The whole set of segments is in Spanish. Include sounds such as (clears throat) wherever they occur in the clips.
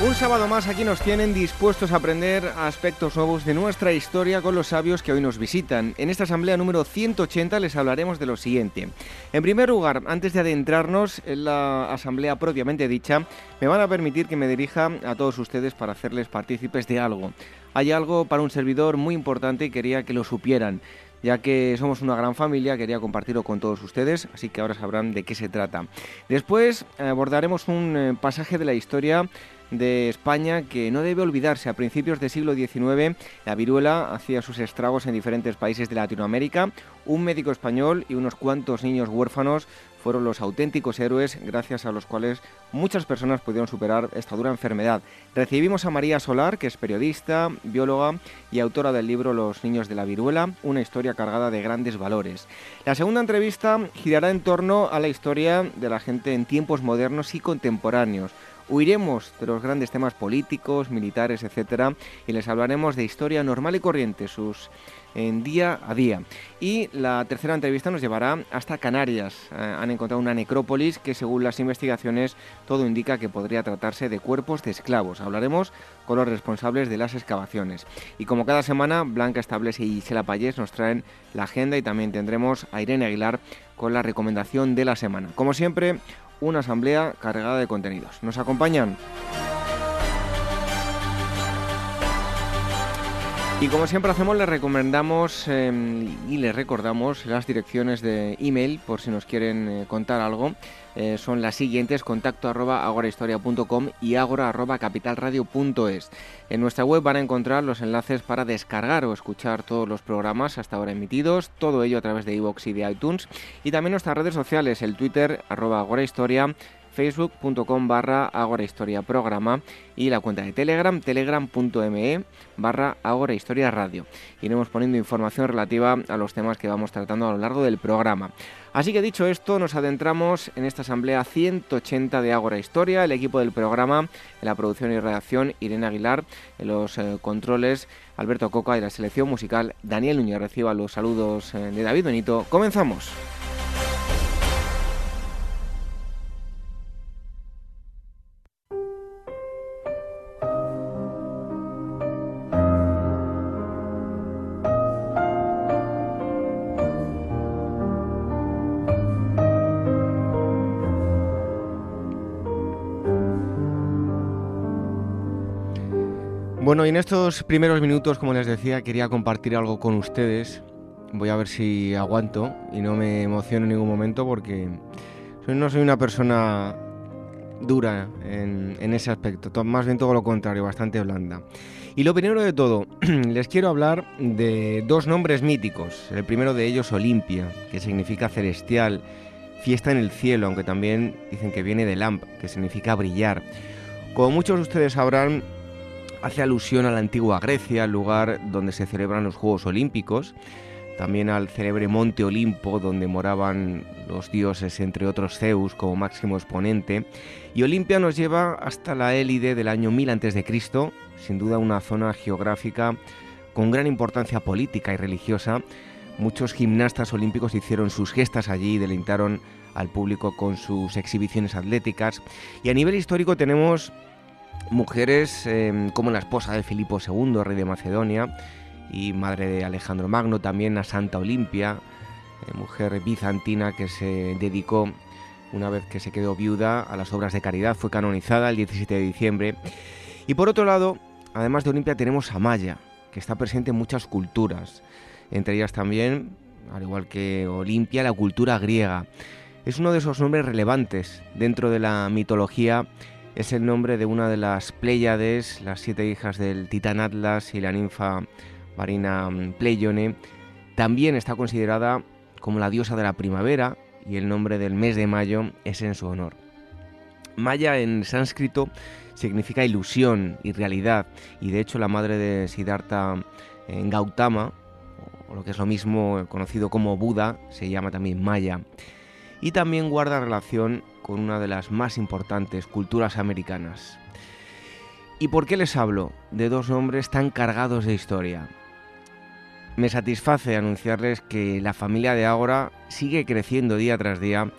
Un sábado más aquí nos tienen dispuestos a aprender aspectos nuevos de nuestra historia con los sabios que hoy nos visitan. En esta asamblea número 180 les hablaremos de lo siguiente. En primer lugar, antes de adentrarnos en la asamblea propiamente dicha, me van a permitir que me dirija a todos ustedes para hacerles partícipes de algo. Hay algo para un servidor muy importante y quería que lo supieran. Ya que somos una gran familia, quería compartirlo con todos ustedes, así que ahora sabrán de qué se trata. Después abordaremos un eh, pasaje de la historia de España que no debe olvidarse. A principios del siglo XIX, la viruela hacía sus estragos en diferentes países de Latinoamérica. Un médico español y unos cuantos niños huérfanos fueron los auténticos héroes gracias a los cuales muchas personas pudieron superar esta dura enfermedad. Recibimos a María Solar, que es periodista, bióloga y autora del libro Los niños de la viruela, una historia cargada de grandes valores. La segunda entrevista girará en torno a la historia de la gente en tiempos modernos y contemporáneos. Huiremos de los grandes temas políticos, militares, etcétera, y les hablaremos de historia normal y corriente, sus en día a día. Y la tercera entrevista nos llevará hasta Canarias. Eh, han encontrado una necrópolis que según las investigaciones todo indica que podría tratarse de cuerpos de esclavos. Hablaremos con los responsables de las excavaciones. Y como cada semana, Blanca Establece y Sela Payés nos traen la agenda y también tendremos a Irene Aguilar con la recomendación de la semana. Como siempre, una asamblea cargada de contenidos. ¿Nos acompañan? Y como siempre hacemos, les recomendamos em, y les recordamos las direcciones de email por si nos quieren eh, contar algo. Eh, son las siguientes, contacto arroba agorahistoria.com y agora arroba capitalradio.es. En nuestra web van a encontrar los enlaces para descargar o escuchar todos los programas hasta ahora emitidos, todo ello a través de iVoox y de iTunes. Y también nuestras redes sociales, el Twitter arroba agorahistoria facebook.com barra Programa y la cuenta de Telegram, telegram.me barra Agora Historia Radio. Iremos poniendo información relativa a los temas que vamos tratando a lo largo del programa. Así que dicho esto, nos adentramos en esta asamblea 180 de Agora Historia, el equipo del programa, en la producción y redacción Irene Aguilar, en los eh, controles Alberto Coca y la selección musical Daniel Núñez. Reciba los saludos eh, de David Benito. Comenzamos. Bueno, y en estos primeros minutos, como les decía, quería compartir algo con ustedes. Voy a ver si aguanto y no me emociono en ningún momento porque no soy una persona dura en, ese aspecto, más bien todo lo contrario, bastante blanda. Y lo primero de todo, (clears throat) les quiero hablar de dos nombres míticos. El primero de ellos, Olimpia, que significa celestial, fiesta en el cielo, aunque también dicen que viene de lamp, que significa brillar. Como muchos de ustedes sabrán, hace alusión a la antigua Grecia, lugar donde se celebran los Juegos Olímpicos, también al célebre Monte Olimpo, donde moraban los dioses, entre otros Zeus, como máximo exponente. Y Olimpia nos lleva hasta la Élide del año 1000 a.C., sin duda una zona geográfica con gran importancia política y religiosa. Muchos gimnastas olímpicos hicieron sus gestas allí y deleitaron al público con sus exhibiciones atléticas. Y a nivel histórico tenemos mujeres em, como la esposa de Filipo II, rey de Macedonia, y madre de Alejandro Magno, también a Santa Olimpia, eh, mujer bizantina que se dedicó, una vez que se quedó viuda, a las obras de caridad, fue canonizada el 17 de diciembre. Y por otro lado, además de Olimpia, tenemos a Maya, que está presente en muchas culturas, entre ellas también, al igual que Olimpia, la cultura griega. Es uno de esos nombres relevantes dentro de la mitología es el nombre de una de las Pléyades, las siete hijas del titán Atlas y la ninfa marina mm, Pleione. También está considerada como la diosa de la primavera y el nombre del mes de mayo es en su honor. Maya en sánscrito significa ilusión y realidad. Y de hecho la madre de Siddhartha en Gautama, o lo que es lo mismo conocido como Buda, se llama también Maya. Y también guarda relación con una de las más importantes culturas americanas. ¿Y por qué les hablo de dos nombres tan cargados de historia? Me satisface anunciarles que la familia de Ágora sigue creciendo día tras día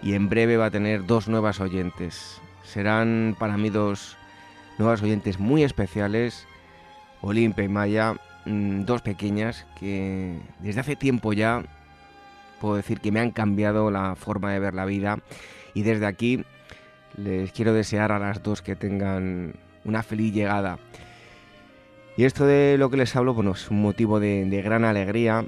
y en breve va a tener dos nuevas oyentes. Serán para mí dos nuevas oyentes muy especiales, Olimpia y Maya, mm, dos pequeñas que desde hace tiempo ya puedo decir que me han cambiado la forma de ver la vida y desde aquí les quiero desear a las dos que tengan una feliz llegada. Y esto de lo que les hablo, bueno, es un motivo de, gran alegría.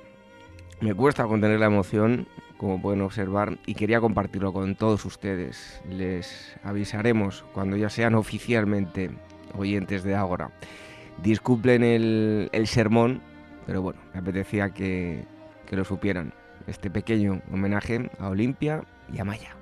Me cuesta contener la emoción, como pueden observar, y quería compartirlo con todos ustedes. Les avisaremos cuando ya sean oficialmente oyentes de Ágora. Disculpen el, el sermón, pero bueno, me apetecía que, que lo supieran. Este pequeño homenaje a Olimpia y a Maya.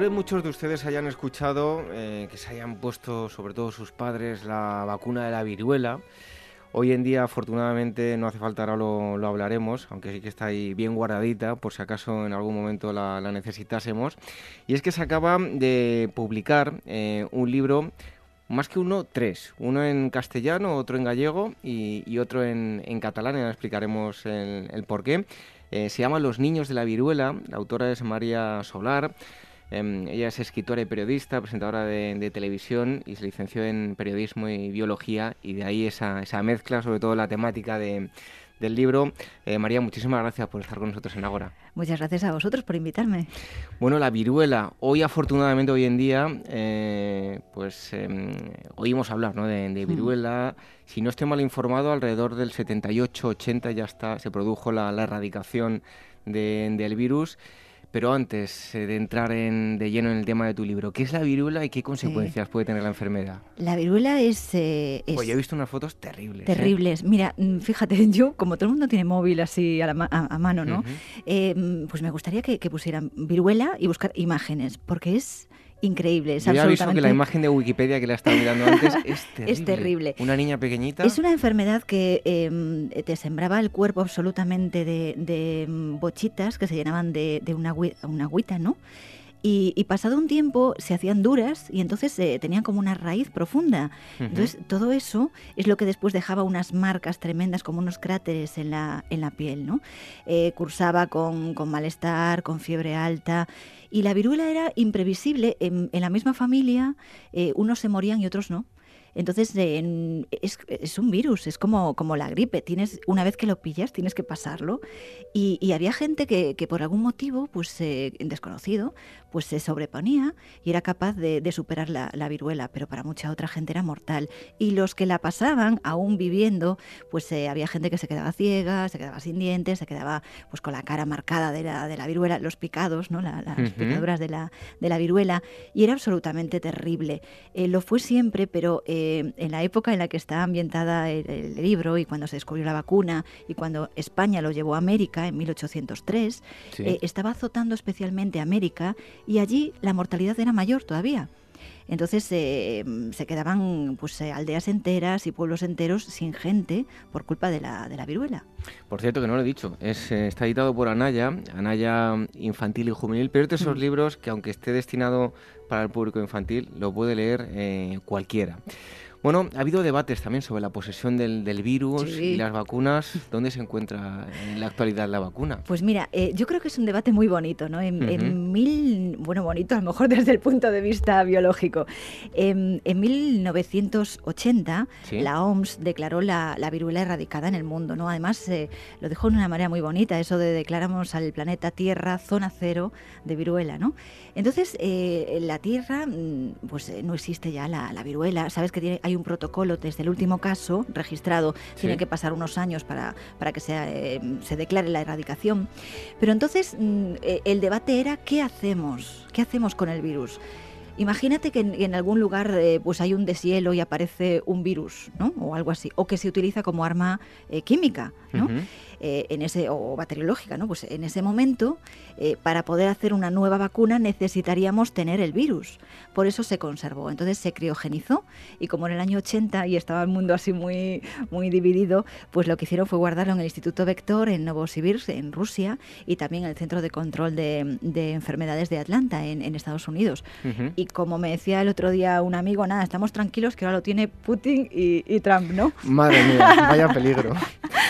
Tal vez muchos de ustedes hayan escuchado eh, que se hayan puesto, sobre todo sus padres, la vacuna de la viruela. Hoy en día, afortunadamente, no hace falta, ahora lo, hablaremos, aunque sí que está ahí bien guardadita, por si acaso en algún momento la, necesitásemos. Y es que se acaba de publicar eh, un libro, más que uno, tres. Uno en castellano, otro en gallego y, otro en, catalán, y ahora explicaremos el, por qué. Eh, se llama Los niños de la viruela, la autora es María Solar. Em, ella es escritora y periodista, presentadora de, televisión y se licenció en periodismo y biología y de ahí esa, esa mezcla, sobre todo la temática de, del libro. Eh, María, muchísimas gracias por estar con nosotros en Agora. Muchas gracias a vosotros por invitarme. Bueno, la viruela. Hoy, afortunadamente, hoy en día, eh, pues em, oímos hablar ¿no? de, mm. viruela. Si no estoy mal informado, alrededor del 78-80 ya está, se produjo la, la erradicación del virus. Pero antes eh, de entrar en, de lleno en el tema de tu libro, ¿qué es la viruela y qué consecuencias puede tener la enfermedad? La viruela es... Eh, pues yo he visto unas fotos terribles. ¿eh? Terribles. Mira, mm, fíjate, (laughs) yo, como todo el mundo tiene móvil así a, mano, ¿no? Mm, pues me gustaría que, que pusieran viruela y buscar imágenes, porque es increíble. Es Yo ya visto que la imagen de Wikipedia que la estaba mirando antes es (laughs) terrible. Es terrible. Una niña pequeñita. Es una enfermedad que em, te sembraba el cuerpo absolutamente de, bochitas que se llenaban de, una, una agüita, ¿no? Y, pasado un tiempo se hacían duras y entonces eh, tenían como una raíz profunda. Entonces todo eso es lo que después dejaba unas marcas tremendas, como unos cráteres en la, en la piel. ¿no? Eh, cursaba con, con, malestar, con fiebre alta. Y la viruela era imprevisible. En, la misma familia eh, unos se morían y otros no. Entonces es, un virus, es como, como la gripe. Tienes, una vez que lo pillas, tienes que pasarlo. Y, había gente que, por algún motivo, pues desconocido, pues se sobreponía y era capaz de, superar la, viruela, pero para mucha otra gente era mortal. Y los que la pasaban, aún viviendo, pues eh, había gente que se quedaba ciega, se quedaba sin dientes, se quedaba pues con la cara marcada de la, de la viruela, los picados, ¿no? las picaduras de la, de la viruela, y era absolutamente terrible. Eh, lo fue siempre, pero eh, en la época en la que está ambientada el, libro y cuando se descubrió la vacuna y cuando España lo llevó a América en 1803, eh, estaba azotando especialmente América y allí la mortalidad era mayor todavía. Entonces eh, se quedaban pues, eh, aldeas enteras y pueblos enteros sin gente por culpa de la, de la viruela. Por cierto, que no lo he dicho, es, eh, está editado por Anaya, Anaya Infantil y Juvenil, pero es de esos mm. libros que aunque esté destinado para el público infantil, lo puede leer cualquiera. Bueno, ha habido debates también sobre la posesión del, virus y las vacunas. (laughs) ¿Dónde se encuentra en la actualidad la vacuna? Pues mira, eh, yo creo que es un debate muy bonito, ¿no? En, mil, bueno, bonito a lo mejor (laughs) desde el punto de vista biológico. En, 1980 la OMS declaró la, viruela erradicada en el mundo, ¿no? Además eh, lo dejó de una manera muy bonita, eso de declaramos al planeta Tierra zona cero de viruela, ¿no? Entonces, eh, en la Tierra, mm, pues no existe ya la, la viruela. Sabes que tiene, hay un protocolo desde el último caso registrado, tiene que pasar unos años para, para que eh, se declare la erradicación. Pero entonces mm, eh, el debate era ¿qué hacemos? ¿Qué hacemos con el virus? Imagínate que en, algún lugar eh, pues hay un deshielo y aparece un virus, ¿no? O algo así, o que se utiliza como arma química, ¿no? Eh, en ese, o bacteriológica, ¿no? Pues en ese momento, eh, para poder hacer una nueva vacuna necesitaríamos tener el virus. Por eso se conservó. Entonces se criogenizó y como en el año 80 y estaba el mundo así muy, muy dividido, pues lo que hicieron fue guardarlo en el Instituto Vector en Novosibirsk, en Rusia, y también en el Centro de Control de, Enfermedades de Atlanta, en, Estados Unidos. Y como me decía el otro día un amigo, nada, estamos tranquilos que ahora lo tiene Putin y, Trump, ¿no? Madre mía, vaya peligro.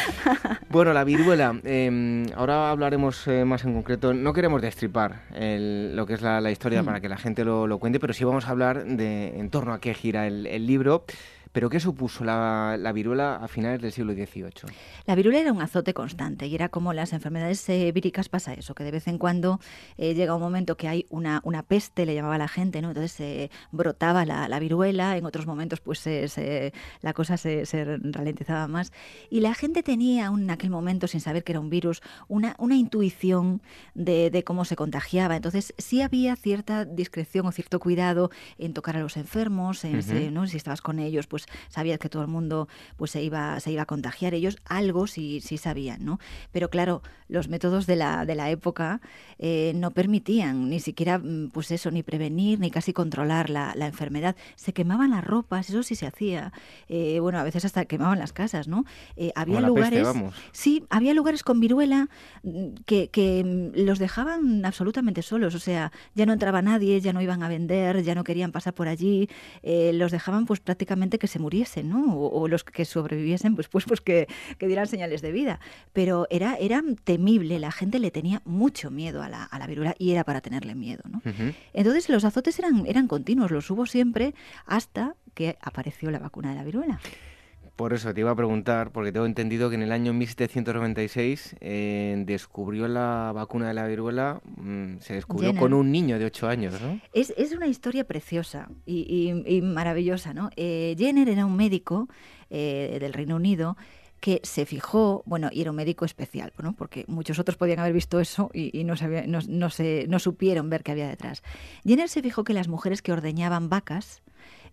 (laughs) bueno, la viruela, em, ahora hablaremos eh, más en concreto. No queremos destripar lo que es la, historia mm. para que la gente lo, lo, cuente, pero sí vamos a hablar de en torno a qué gira el, el libro. ¿Pero qué supuso la, viruela a finales del siglo XVIII? La viruela era un azote constante y era como las enfermedades eh, víricas pasa eso, que de vez en cuando eh, llega un momento que hay una, una peste, le llamaba la gente, ¿no? Entonces se brotaba la, viruela, en otros momentos pues la cosa se, ralentizaba más. Y la gente tenía en aquel momento, sin saber que era un virus, una, una intuición de, cómo se contagiaba. Entonces sí había cierta discreción o cierto cuidado en tocar a los enfermos, en, ¿no? si estabas con ellos, pues pues sabías que todo el mundo pues se iba, se iba a contagiar. Ellos algo sí, sí sabían, ¿no? Pero claro, los métodos de la, de la época eh, no permitían ni siquiera, mm, pues eso, ni prevenir, ni casi controlar la, enfermedad. Se quemaban las ropas, eso sí se hacía. Eh, bueno, a veces hasta quemaban las casas, ¿no? Eh, había lugares... vamos. Sí, había lugares con viruela mm, que, que mm, los dejaban absolutamente solos. O sea, ya no entraba nadie, ya no iban a vender, ya no querían pasar por allí. los dejaban pues prácticamente que se muriesen, ¿no? O, los que sobreviviesen, pues, pues, pues que, que, dieran señales de vida. Pero era, era temible, la gente le tenía mucho miedo a la, a la viruela y era para tenerle miedo, ¿no? Entonces los azotes eran, eran continuos, los hubo siempre hasta que apareció la vacuna de la viruela. Por eso te iba a preguntar, porque tengo entendido que en el año 1796 eh, descubrió la vacuna de la viruela, mm, se descubrió con un niño de 8 años, ¿no? Es, es una historia preciosa y, maravillosa, ¿no? Eh, Jenner era un médico eh, del Reino Unido que se fijó, bueno, y era un médico especial, ¿no? porque muchos otros podían haber visto eso y, no, no, no, se, no supieron ver qué había detrás. Jenner se fijó que las mujeres que ordeñaban vacas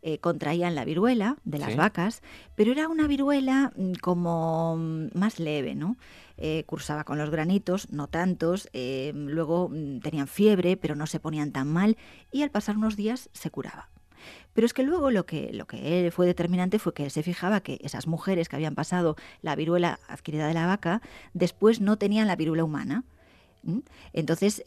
eh, contraían la viruela de las vacas, pero era una viruela mm, como mm, más leve, ¿no? Eh, cursaba con los granitos, no tantos, eh, luego mm, tenían fiebre, pero no se ponían tan mal y al pasar unos días se curaba. Pero es que luego lo que, lo que fue determinante fue que él se fijaba que esas mujeres que habían pasado la viruela adquirida de la vaca, después no tenían la viruela humana. Entonces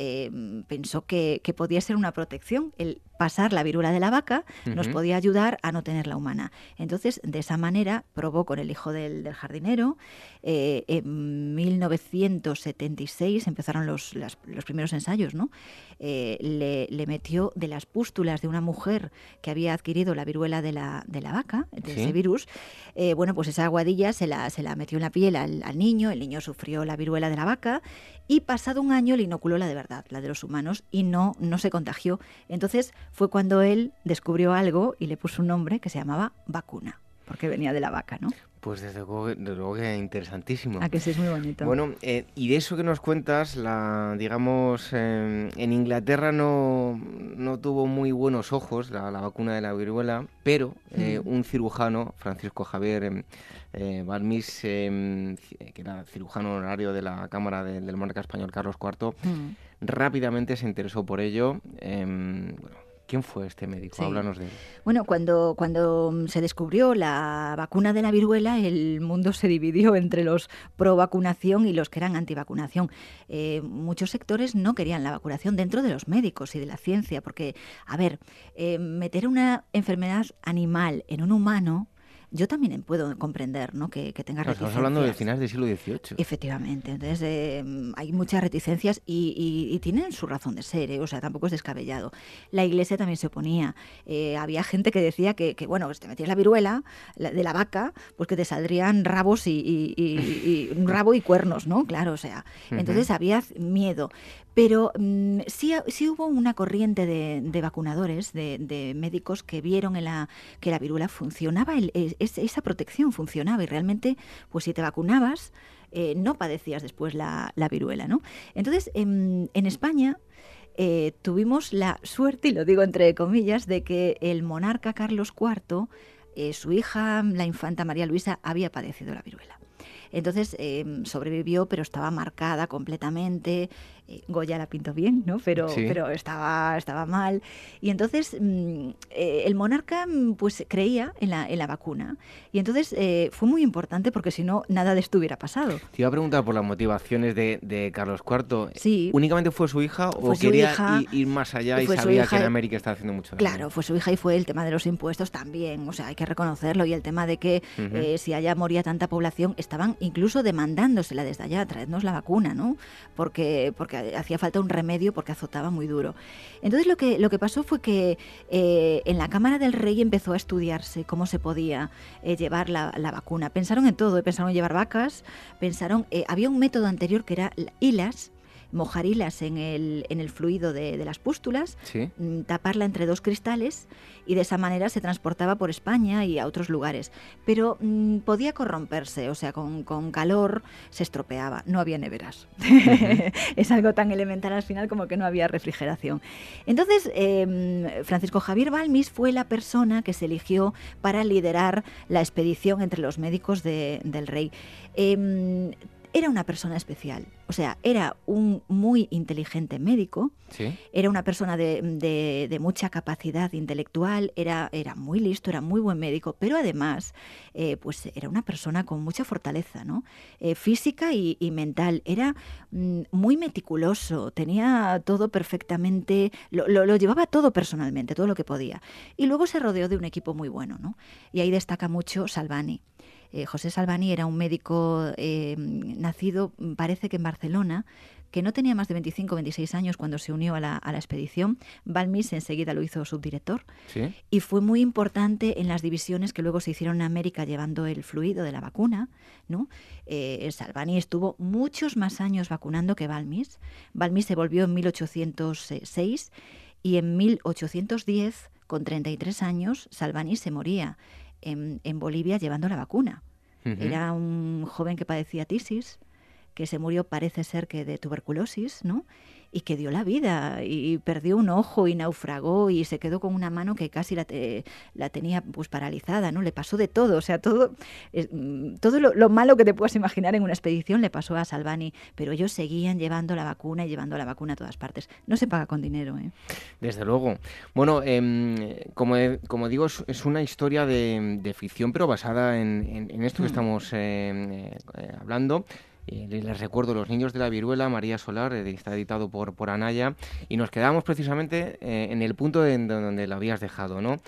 pensó que, que, podía ser una protección el pasar la viruela de la vaca nos podía ayudar a no tener la humana. Entonces, de esa manera, probó con el hijo del, jardinero. Eh, en 1976 empezaron los, los primeros ensayos, ¿no? Eh, le, metió de las pústulas de una mujer que había adquirido la viruela de la, de la vaca, de ese virus. Eh, bueno, pues esa aguadilla se la, se la metió en la piel al, al niño, el niño sufrió la viruela de la vaca y pasado un año le inoculó la de verdad, la de los humanos, y no, no se contagió. Entonces fue cuando él descubrió algo y le puso un nombre que se llamaba vacuna. porque venía de la vaca, ¿no? Pues desde luego, que interesantísimo. A que sí es muy bonito. Bueno, eh, y de eso que nos cuentas, la, digamos, em, en Inglaterra no, no, tuvo muy buenos ojos la, vacuna de la viruela, pero eh, mm. un cirujano, Francisco Javier em, eh, Balmis, em, que era cirujano honorario de la Cámara del Monarca Español Carlos IV, mm. rápidamente se interesó por ello. bueno, ¿Quién fue este médico? Háblanos de él. Bueno, cuando, cuando se descubrió la vacuna de la viruela, el mundo se dividió entre los pro vacunación y los que eran antivacunación. Eh, muchos sectores no querían la vacunación dentro de los médicos y de la ciencia, porque, a ver, eh, meter una enfermedad animal en un humano yo también puedo comprender ¿no? que, que tenga reticencias. Estamos hablando de finales del siglo XVIII. Efectivamente, entonces eh, hay muchas reticencias y, tienen su razón de ser, ¿eh? o sea, tampoco es descabellado. La iglesia también se oponía. Eh, había gente que decía que, que, bueno, si te metías la viruela de la vaca, pues que te saldrían rabos y, un rabo y cuernos, ¿no? Claro, o sea, entonces había miedo. Pero mm, sí, sí, hubo una corriente de, vacunadores, de, médicos que vieron en la, que la viruela funcionaba, esa protección funcionaba y realmente, pues si te vacunabas, eh, no padecías después la, viruela, ¿no? Entonces, en, España eh, tuvimos la suerte, y lo digo entre comillas, de que el monarca Carlos IV, eh, su hija, la infanta María Luisa, había padecido la viruela. Entonces sobrevivió, pero estaba marcada completamente. Eh, Goya la pintó bien, ¿no? Pero, pero estaba, estaba mal. Y entonces mm, eh, el monarca mm, pues creía en la, en la vacuna. Y entonces eh, fue muy importante porque si no, nada de esto hubiera pasado. Te iba a preguntar por las motivaciones de, Carlos IV. Sí. ¿Únicamente fue su hija o quería ir, más allá y sabía que en América estaba haciendo mucho daño? Claro, fue su hija y fue el tema de los impuestos también. O sea, hay que reconocerlo. Y el tema de que si allá moría tanta población, estaban incluso demandándosela desde allá, traednos la vacuna, ¿no? Porque, porque hacía falta un remedio porque azotaba muy duro. Entonces lo que, lo que pasó fue que eh, en la Cámara del Rey empezó a estudiarse cómo se podía eh, llevar la, vacuna. Pensaron en todo, pensaron en llevar vacas, pensaron, eh, había un método anterior que era hilas, mojar hilas en el, en el fluido de, las pústulas, mm, taparla entre dos cristales y de esa manera se transportaba por España y a otros lugares. Pero mm, podía corromperse, o sea, con, calor se estropeaba, no había neveras. (laughs) es algo tan elemental al final como que no había refrigeración. Entonces, em, Francisco Javier Balmis fue la persona que se eligió para liderar la expedición entre los médicos del rey. Em, era una persona especial. O sea, era un muy inteligente médico, era una persona de, mucha capacidad intelectual, era, era muy listo, era muy buen médico, pero además, eh, pues era una persona con mucha fortaleza, ¿no? Eh, física y, mental. Era mm, muy meticuloso, tenía todo perfectamente, lo, lo, llevaba todo personalmente, todo lo que podía. Y luego se rodeó de un equipo muy bueno, ¿no? Y ahí destaca mucho Salvani. Eh, José Salvani era un médico eh, nacido, parece que en Barcelona, que no tenía más de 25 o 26 años cuando se unió a la, expedición. Balmis enseguida lo hizo subdirector y fue muy importante en las divisiones que luego se hicieron en América llevando el fluido de la vacuna. ¿no? Eh, Salvani estuvo muchos más años vacunando que Balmis. Balmis se volvió en 1806 y en 1810, con 33 años, Salvani se moría en, Bolivia llevando la vacuna. Era un joven que padecía tisis, que se murió parece ser que de tuberculosis, ¿no? Y que dio la vida y perdió un ojo y naufragó y se quedó con una mano que casi la, la tenía pues paralizada, ¿no? Le pasó de todo, o sea, todo, mm, todo lo, malo que te puedas imaginar en una expedición le pasó a Salvani, pero ellos seguían llevando la vacuna y llevando la vacuna a todas partes. No se paga con dinero, ¿eh? Desde luego. Bueno, em, como, como digo, es, una historia de, ficción, pero basada en, esto que mm. estamos em, eh, hablando. Eh, les recuerdo Los Niños de la Viruela, María Solar, eh, está editado por, por Anaya, y nos quedamos precisamente eh, en el punto en donde lo habías dejado, ¿no?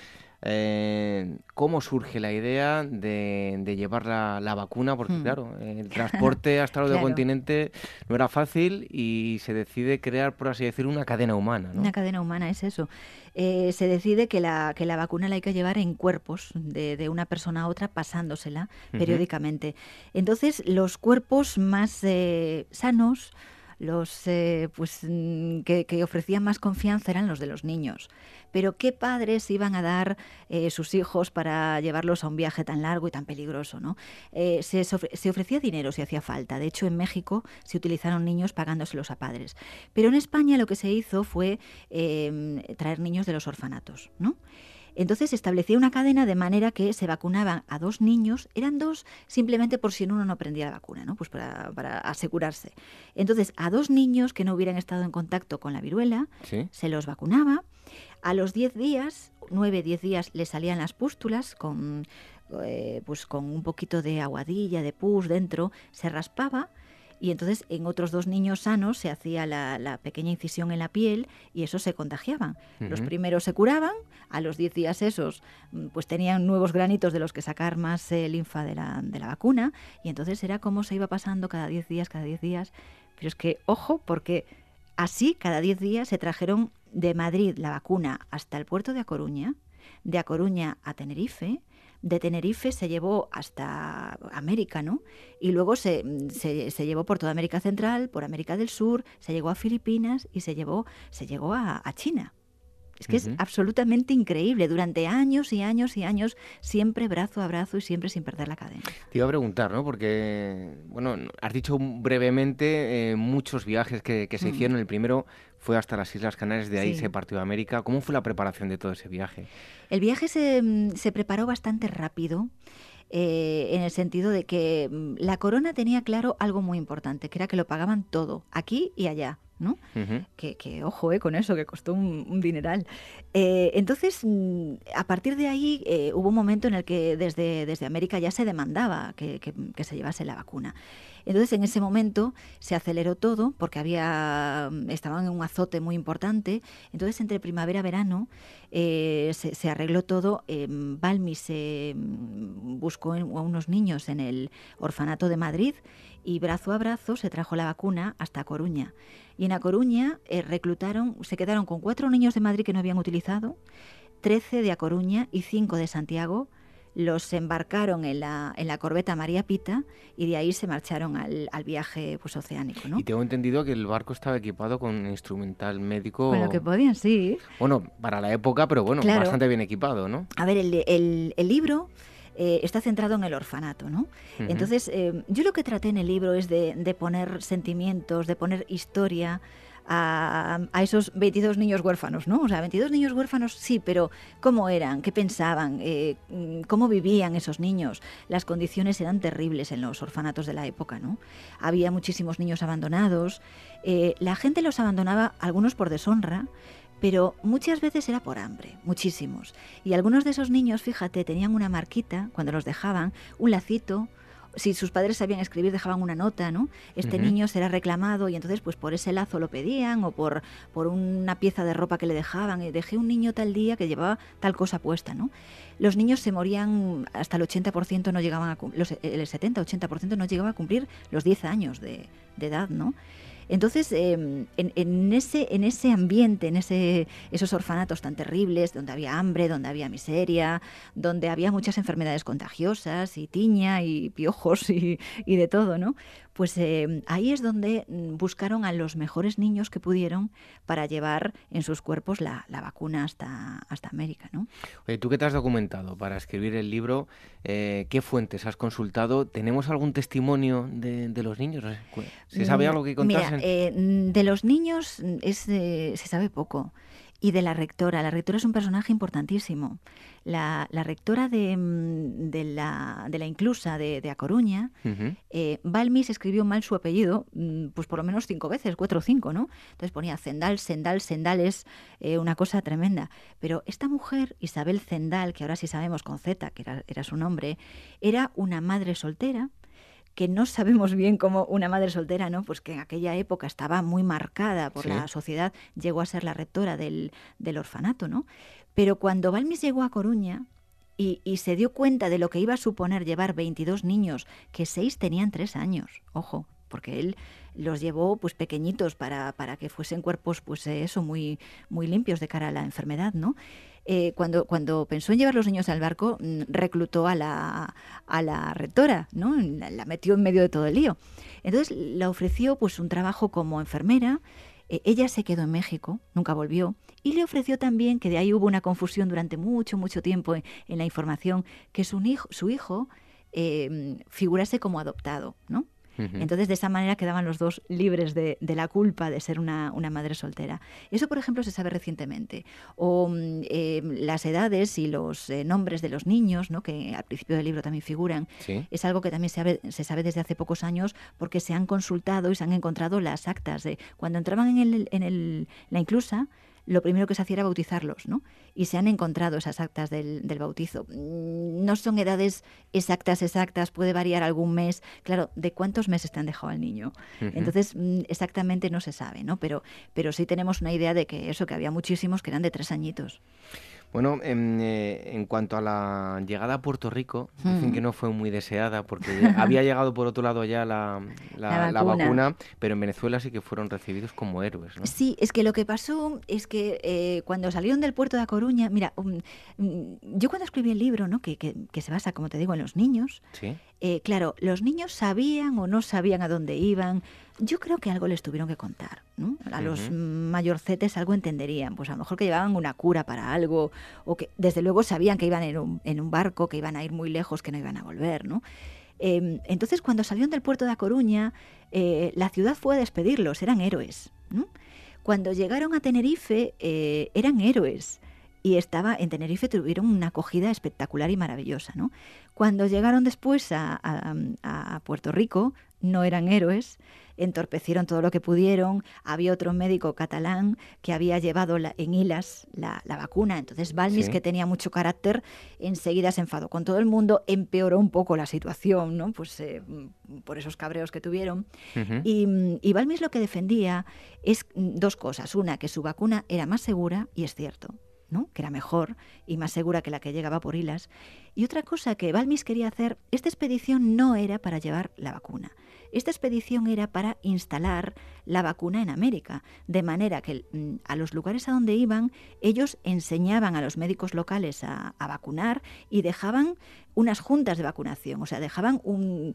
Eh, cómo surge la idea de, llevar la, vacuna, porque hmm. claro, el transporte hasta el (laughs) otro continente no era fácil y se decide crear, por así decir, una cadena humana. Una cadena humana es eso. Eh, se decide que la, que la vacuna la hay que llevar en cuerpos de, una persona a otra pasándosela periódicamente. Entonces, los cuerpos más eh, sanos, los eh, pues, mm, que, ofrecían más confianza eran los de los niños. Pero ¿qué padres iban a dar eh, sus hijos para llevarlos a un viaje tan largo y tan peligroso? ¿no? Eh, se, se, ofrecía dinero si hacía falta. De hecho, en México se utilizaron niños pagándoselos a padres. Pero en España lo que se hizo fue em, traer niños de los orfanatos. ¿no? Entonces establecía una cadena de manera que se vacunaban a dos niños, eran dos simplemente por si uno no prendía la vacuna, ¿no? Pues para, asegurarse. Entonces, a dos niños que no hubieran estado en contacto con la viruela, se los vacunaba. A los 10 días, 9, 10 días, le salían las pústulas con, eh, pues con un poquito de aguadilla, de pus dentro, se raspaba y entonces en otros dos niños sanos se hacía la, pequeña incisión en la piel y esos se contagiaban. Los primeros se curaban, a los 10 días esos mm, pues tenían nuevos granitos de los que sacar más eh, linfa de la, de la vacuna y entonces era como se iba pasando cada 10 días, cada 10 días. Pero es que, ojo, porque así cada 10 días se trajeron de Madrid la vacuna hasta el puerto de A Coruña, de A Coruña a Tenerife, de Tenerife se llevó hasta América, ¿no? Y luego se, se, llevó por toda América Central, por América del Sur, se llegó a Filipinas y se, llevó, se llegó a, China. Es que es absolutamente increíble. Durante años y años y años, siempre brazo a brazo y siempre sin perder la cadena. Te iba a preguntar, ¿no? Porque, bueno, has dicho brevemente eh, muchos viajes que, se mm. hicieron. El primero fue hasta las Islas Canarias, de ahí se partió a América. ¿Cómo fue la preparación de todo ese viaje? El viaje se, mm, se preparó bastante rápido. Eh, en el sentido de que mm, la corona tenía claro algo muy importante, que era que lo pagaban todo, aquí y allá. ¿No? que, ojo eh, con eso, que costó un, dineral. Eh, entonces, mm, a partir de ahí hubo un momento en el que desde, desde América ya se demandaba que, que se llevase la vacuna. Entonces, en ese momento se aceleró todo porque había estaban en un azote muy importante. Entonces, entre primavera y verano eh, se, arregló todo. Eh, Balmi se mm, buscó a unos niños en el orfanato de Madrid y brazo a brazo se trajo la vacuna hasta Coruña. Y en A Coruña eh, reclutaron, se quedaron con cuatro niños de Madrid que no habían utilizado, 13 de A Coruña y cinco de Santiago los embarcaron en la, en la corbeta María Pita y de ahí se marcharon al, al viaje pues, oceánico. ¿no? Y tengo entendido que el barco estaba equipado con instrumental médico. Con lo que podían, sí. Bueno, para la época, pero bueno, bastante bien equipado, ¿no? A ver, el, el, el libro... Eh, está centrado en el orfanato, ¿no? Entonces, eh, yo lo que traté en el libro es de, de poner sentimientos, de poner historia, a, esos 22 niños huérfanos, ¿no? O sea, 22 niños huérfanos sí, pero ¿cómo eran? ¿Qué pensaban? Eh, ¿Cómo vivían esos niños? Las condiciones eran terribles en los orfanatos de la época, ¿no? Había muchísimos niños abandonados, eh, la gente los abandonaba, algunos por deshonra, pero muchas veces era por hambre, muchísimos. Y algunos de esos niños, fíjate, tenían una marquita cuando los dejaban, un lacito, si sus padres sabían escribir dejaban una nota, ¿no? Este niño será reclamado y entonces pues por ese lazo lo pedían o por, por una pieza de ropa que le dejaban. Y dejé un niño tal día que llevaba tal cosa puesta, ¿no? Los niños se morían hasta el 80% no llegaban a los, el 70-80% no llegaba a cumplir los 10 años de, de edad, ¿no? Entonces, em, en, ese, en ese ambiente, en ese, esos orfanatos tan terribles, donde había hambre, donde había miseria, donde había muchas enfermedades contagiosas y tiña y piojos (laughs) y, y de todo, ¿no? Pues eh, ahí es donde mm, buscaron a los mejores niños que pudieron para llevar en sus cuerpos la, vacuna hasta, hasta América. ¿no? Oye, tú qué te has documentado para escribir el libro, eh, ¿qué fuentes has consultado? ¿Tenemos algún testimonio de, los niños? ¿Se sabe algo que contasen? Mira, eh, de los niños es, se sabe poco y de la rectora. La rectora es un personaje importantísimo. La, rectora de, mm, de, la, de, la, inclusa de, de A Coruña, eh, Balmis escribió mal su apellido, mm, pues por lo menos cinco veces, cuatro o cinco, ¿no? Entonces ponía Zendal, Sendal, Sendales, eh, una cosa tremenda. Pero esta mujer, Isabel Zendal, que ahora sí sabemos con Z, que era, era su nombre, era una madre soltera, que no sabemos bien cómo una madre soltera, ¿no? Pues que en aquella época estaba muy marcada por la sociedad, llegó a ser la rectora del, del orfanato, ¿no? Pero cuando Balmis llegó a Coruña y, se dio cuenta de lo que iba a suponer llevar 22 niños, que seis tenían tres años, ojo, porque él los llevó pues pequeñitos para, para que fuesen cuerpos pues eso muy muy limpios de cara a la enfermedad, ¿no? Eh, cuando, cuando pensó en llevar los niños al barco, mm, reclutó a la, a la rectora, ¿no? La, metió en medio de todo el lío. Entonces le ofreció pues un trabajo como enfermera. Eh, ella se quedó en México, nunca volvió, y le ofreció también, que de ahí hubo una confusión durante mucho, mucho tiempo en, la información, que su hijo, su hijo eh, figurase como adoptado, ¿no? Entonces, de esa manera quedaban los dos libres de, la culpa de ser una, madre soltera. Eso, por ejemplo, se sabe recientemente. O mm, em, las edades y los eh, nombres de los niños, ¿no? que al principio del libro también figuran, es algo que también se sabe, se sabe desde hace pocos años porque se han consultado y se han encontrado las actas de cuando entraban en, el, en el, la inclusa lo primero que se hacía era bautizarlos, ¿no? Y se han encontrado esas actas del, bautizo. Mm, no son edades exactas, exactas, puede variar algún mes. Claro, ¿de cuántos meses te han dejado al niño? Entonces, mm, exactamente no se sabe, ¿no? Pero, pero sí tenemos una idea de que eso, que había muchísimos que eran de tres añitos. Bueno, en, eh, en, cuanto a la llegada a Puerto Rico, dicen hmm. que no fue muy deseada porque (laughs) había llegado por otro lado ya la, la, vacuna. pero en Venezuela sí que fueron recibidos como héroes. ¿no? Sí, es que lo que pasó es que eh, cuando salieron del puerto de A Coruña, mira, um, mm, yo cuando escribí el libro, ¿no? que, que, que, se basa, como te digo, en los niños, ¿Sí? Eh, claro, los niños sabían o no sabían a dónde iban. Yo creo que algo les tuvieron que contar. ¿no? A los mayorcetes algo entenderían. Pues a lo mejor que llevaban una cura para algo o que desde luego sabían que iban en un, en un barco, que iban a ir muy lejos, que no iban a volver. ¿no? Em, entonces, cuando salieron del puerto de A Coruña, eh, la ciudad fue a despedirlos, eran héroes. Cuando llegaron a Tenerife, eh, eran héroes y estaba en Tenerife tuvieron una acogida espectacular y maravillosa, ¿no? Cuando llegaron después a, Puerto Rico, no eran héroes, entorpecieron todo lo que pudieron. Había otro médico catalán que había llevado en hilas la, vacuna. Entonces Balmis, que tenía mucho carácter, enseguida se enfadó con todo el mundo, empeoró un poco la situación, ¿no? Pues eh, por esos cabreos que tuvieron. y, y Balmis lo que defendía es dos cosas. Una, que su vacuna era más segura, y es cierto que era mejor y más segura que la que llegaba por hilas. Y otra cosa que Balmis quería hacer, esta expedición no era para llevar la vacuna. Esta expedición era para instalar la vacuna en América, de manera que mm, a los lugares a donde iban, ellos enseñaban a los médicos locales a, vacunar y dejaban unas juntas de vacunación, o sea, dejaban un,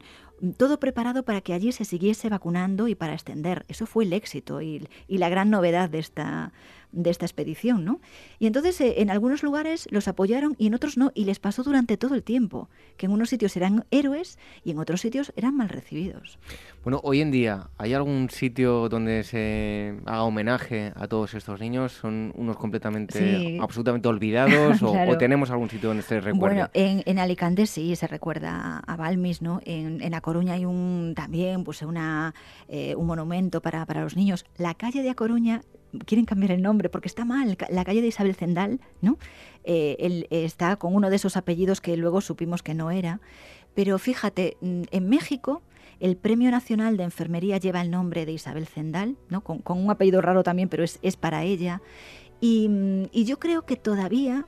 todo preparado para que allí se siguiese vacunando y para extender. Eso fue el éxito y, y la gran novedad de esta, de esta expedición, ¿no? Y entonces eh, en algunos lugares los apoyaron y en otros no, y les pasó durante todo el tiempo, que en unos sitios eran héroes y en otros sitios eran mal recibidos. Bueno, hoy en día, ¿hay algún sitio donde se haga homenaje a todos estos niños? ¿Son unos completamente, absolutamente olvidados (laughs) o, tenemos algún sitio donde se recuerde? Bueno, en, Alicante sí se recuerda a Balmis, ¿no? En, en A Coruña hay un también pues una, eh, un monumento para, para los niños. La calle de A Coruña quieren cambiar el nombre porque está mal, la calle de Isabel Zendal, ¿no? Eh, él está con uno de esos apellidos que luego supimos que no era. Pero fíjate, mm, en México el Premio Nacional de Enfermería lleva el nombre de Isabel Zendal, ¿no? con, un apellido raro también, pero es, es para ella. Y, mm, y, yo creo que todavía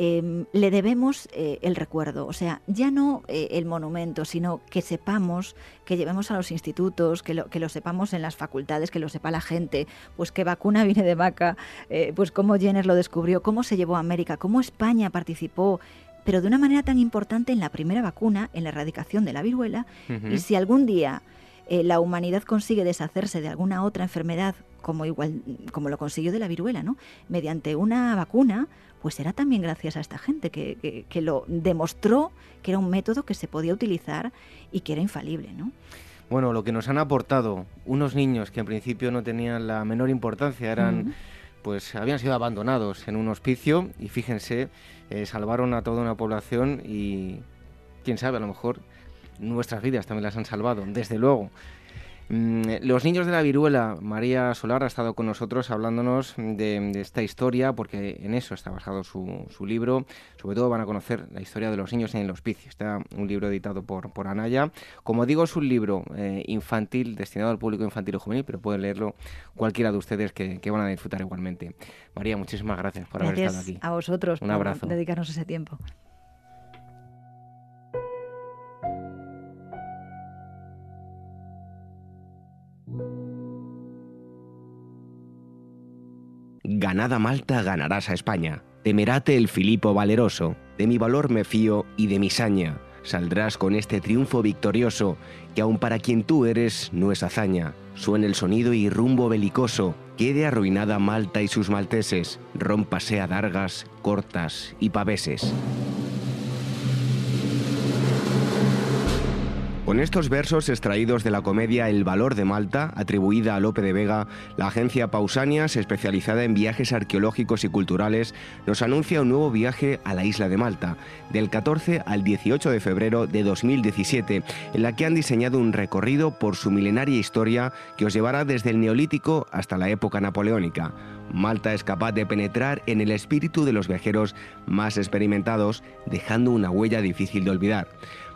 Em, le debemos eh, el recuerdo, o sea, ya no eh, el monumento, sino que sepamos, que llevemos a los institutos, que lo, que lo sepamos en las facultades, que lo sepa la gente, pues qué vacuna viene de vaca, eh, pues cómo Jenner lo descubrió, cómo se llevó a América, cómo España participó pero de una manera tan importante en la primera vacuna, en la erradicación de la viruela, y si algún día la humanidad consigue deshacerse de alguna otra enfermedad como igual como lo consiguió de la viruela, ¿no? Mediante una vacuna, pues será también gracias a esta gente que, que, lo demostró que era un método que se podía utilizar y que era infalible, ¿no? Bueno, lo que nos han aportado unos niños que en principio no tenían la menor importancia, eran, pues habían sido abandonados en un hospicio y fíjense, eh, salvaron a toda una población y quién sabe, a lo mejor nuestras vidas también las han salvado, desde luego. Mm, los niños de la viruela, María Solar ha estado con nosotros hablándonos de, esta historia, porque en eso está basado su, libro. Sobre todo van a conocer la historia de los niños en el hospicio. Está un libro editado por, por Anaya. Como digo, es un libro eh, infantil, destinado al público infantil y juvenil, pero pueden leerlo cualquiera de ustedes que, van a disfrutar igualmente. María, muchísimas gracias por haber estado aquí. A vosotros un abrazo. por dedicarnos ese tiempo. Arruinada Malta ganarás a España. Temerate el Filipo valeroso, de mi valor me fío y de mi saña. Saldrás con este triunfo victorioso, que aun para quien tú eres no es hazaña. Suena el sonido y rumbo belicoso, quede arruinada Malta y sus malteses, rómpase a dargas, cortas y paveses. Con estos versos extraídos de la comedia El valor de Malta, atribuida a Lope de Vega, la agencia Pausanias, especializada en viajes arqueológicos y culturales, nos anuncia un nuevo viaje a la isla de Malta, del 14 al 18 de febrero de 2017, en la que han diseñado un recorrido por su milenaria historia que os llevará desde el Neolítico hasta la época napoleónica. Malta es capaz de penetrar en el espíritu de los viajeros más experimentados, dejando una huella difícil de olvidar.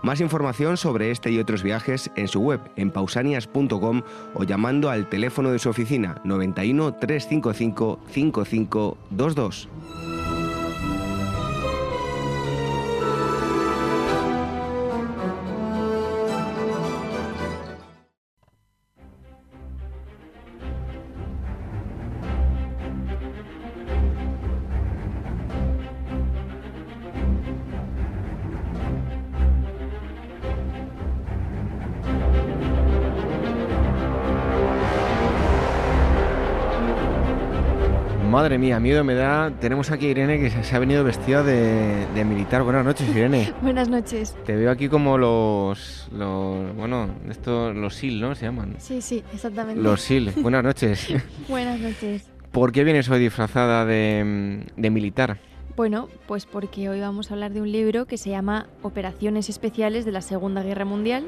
Más información sobre este y otros viajes en su web en pausanias.com o llamando al teléfono de su oficina 91 355 5522. Madre mía, miedo me da. Tenemos aquí a Irene que se ha venido vestida de, militar. Buenas noches, Irene. (laughs) Buenas noches. Te veo aquí como los, los bueno, estos, los SIL, ¿no? Se llaman. Sí, sí, exactamente. Los SIL. (laughs) Buenas noches. (laughs) Buenas noches. ¿Por qué vienes hoy disfrazada de, de militar? Bueno, pues porque hoy vamos a hablar de un libro que se llama Operaciones Especiales de la Segunda Guerra Mundial,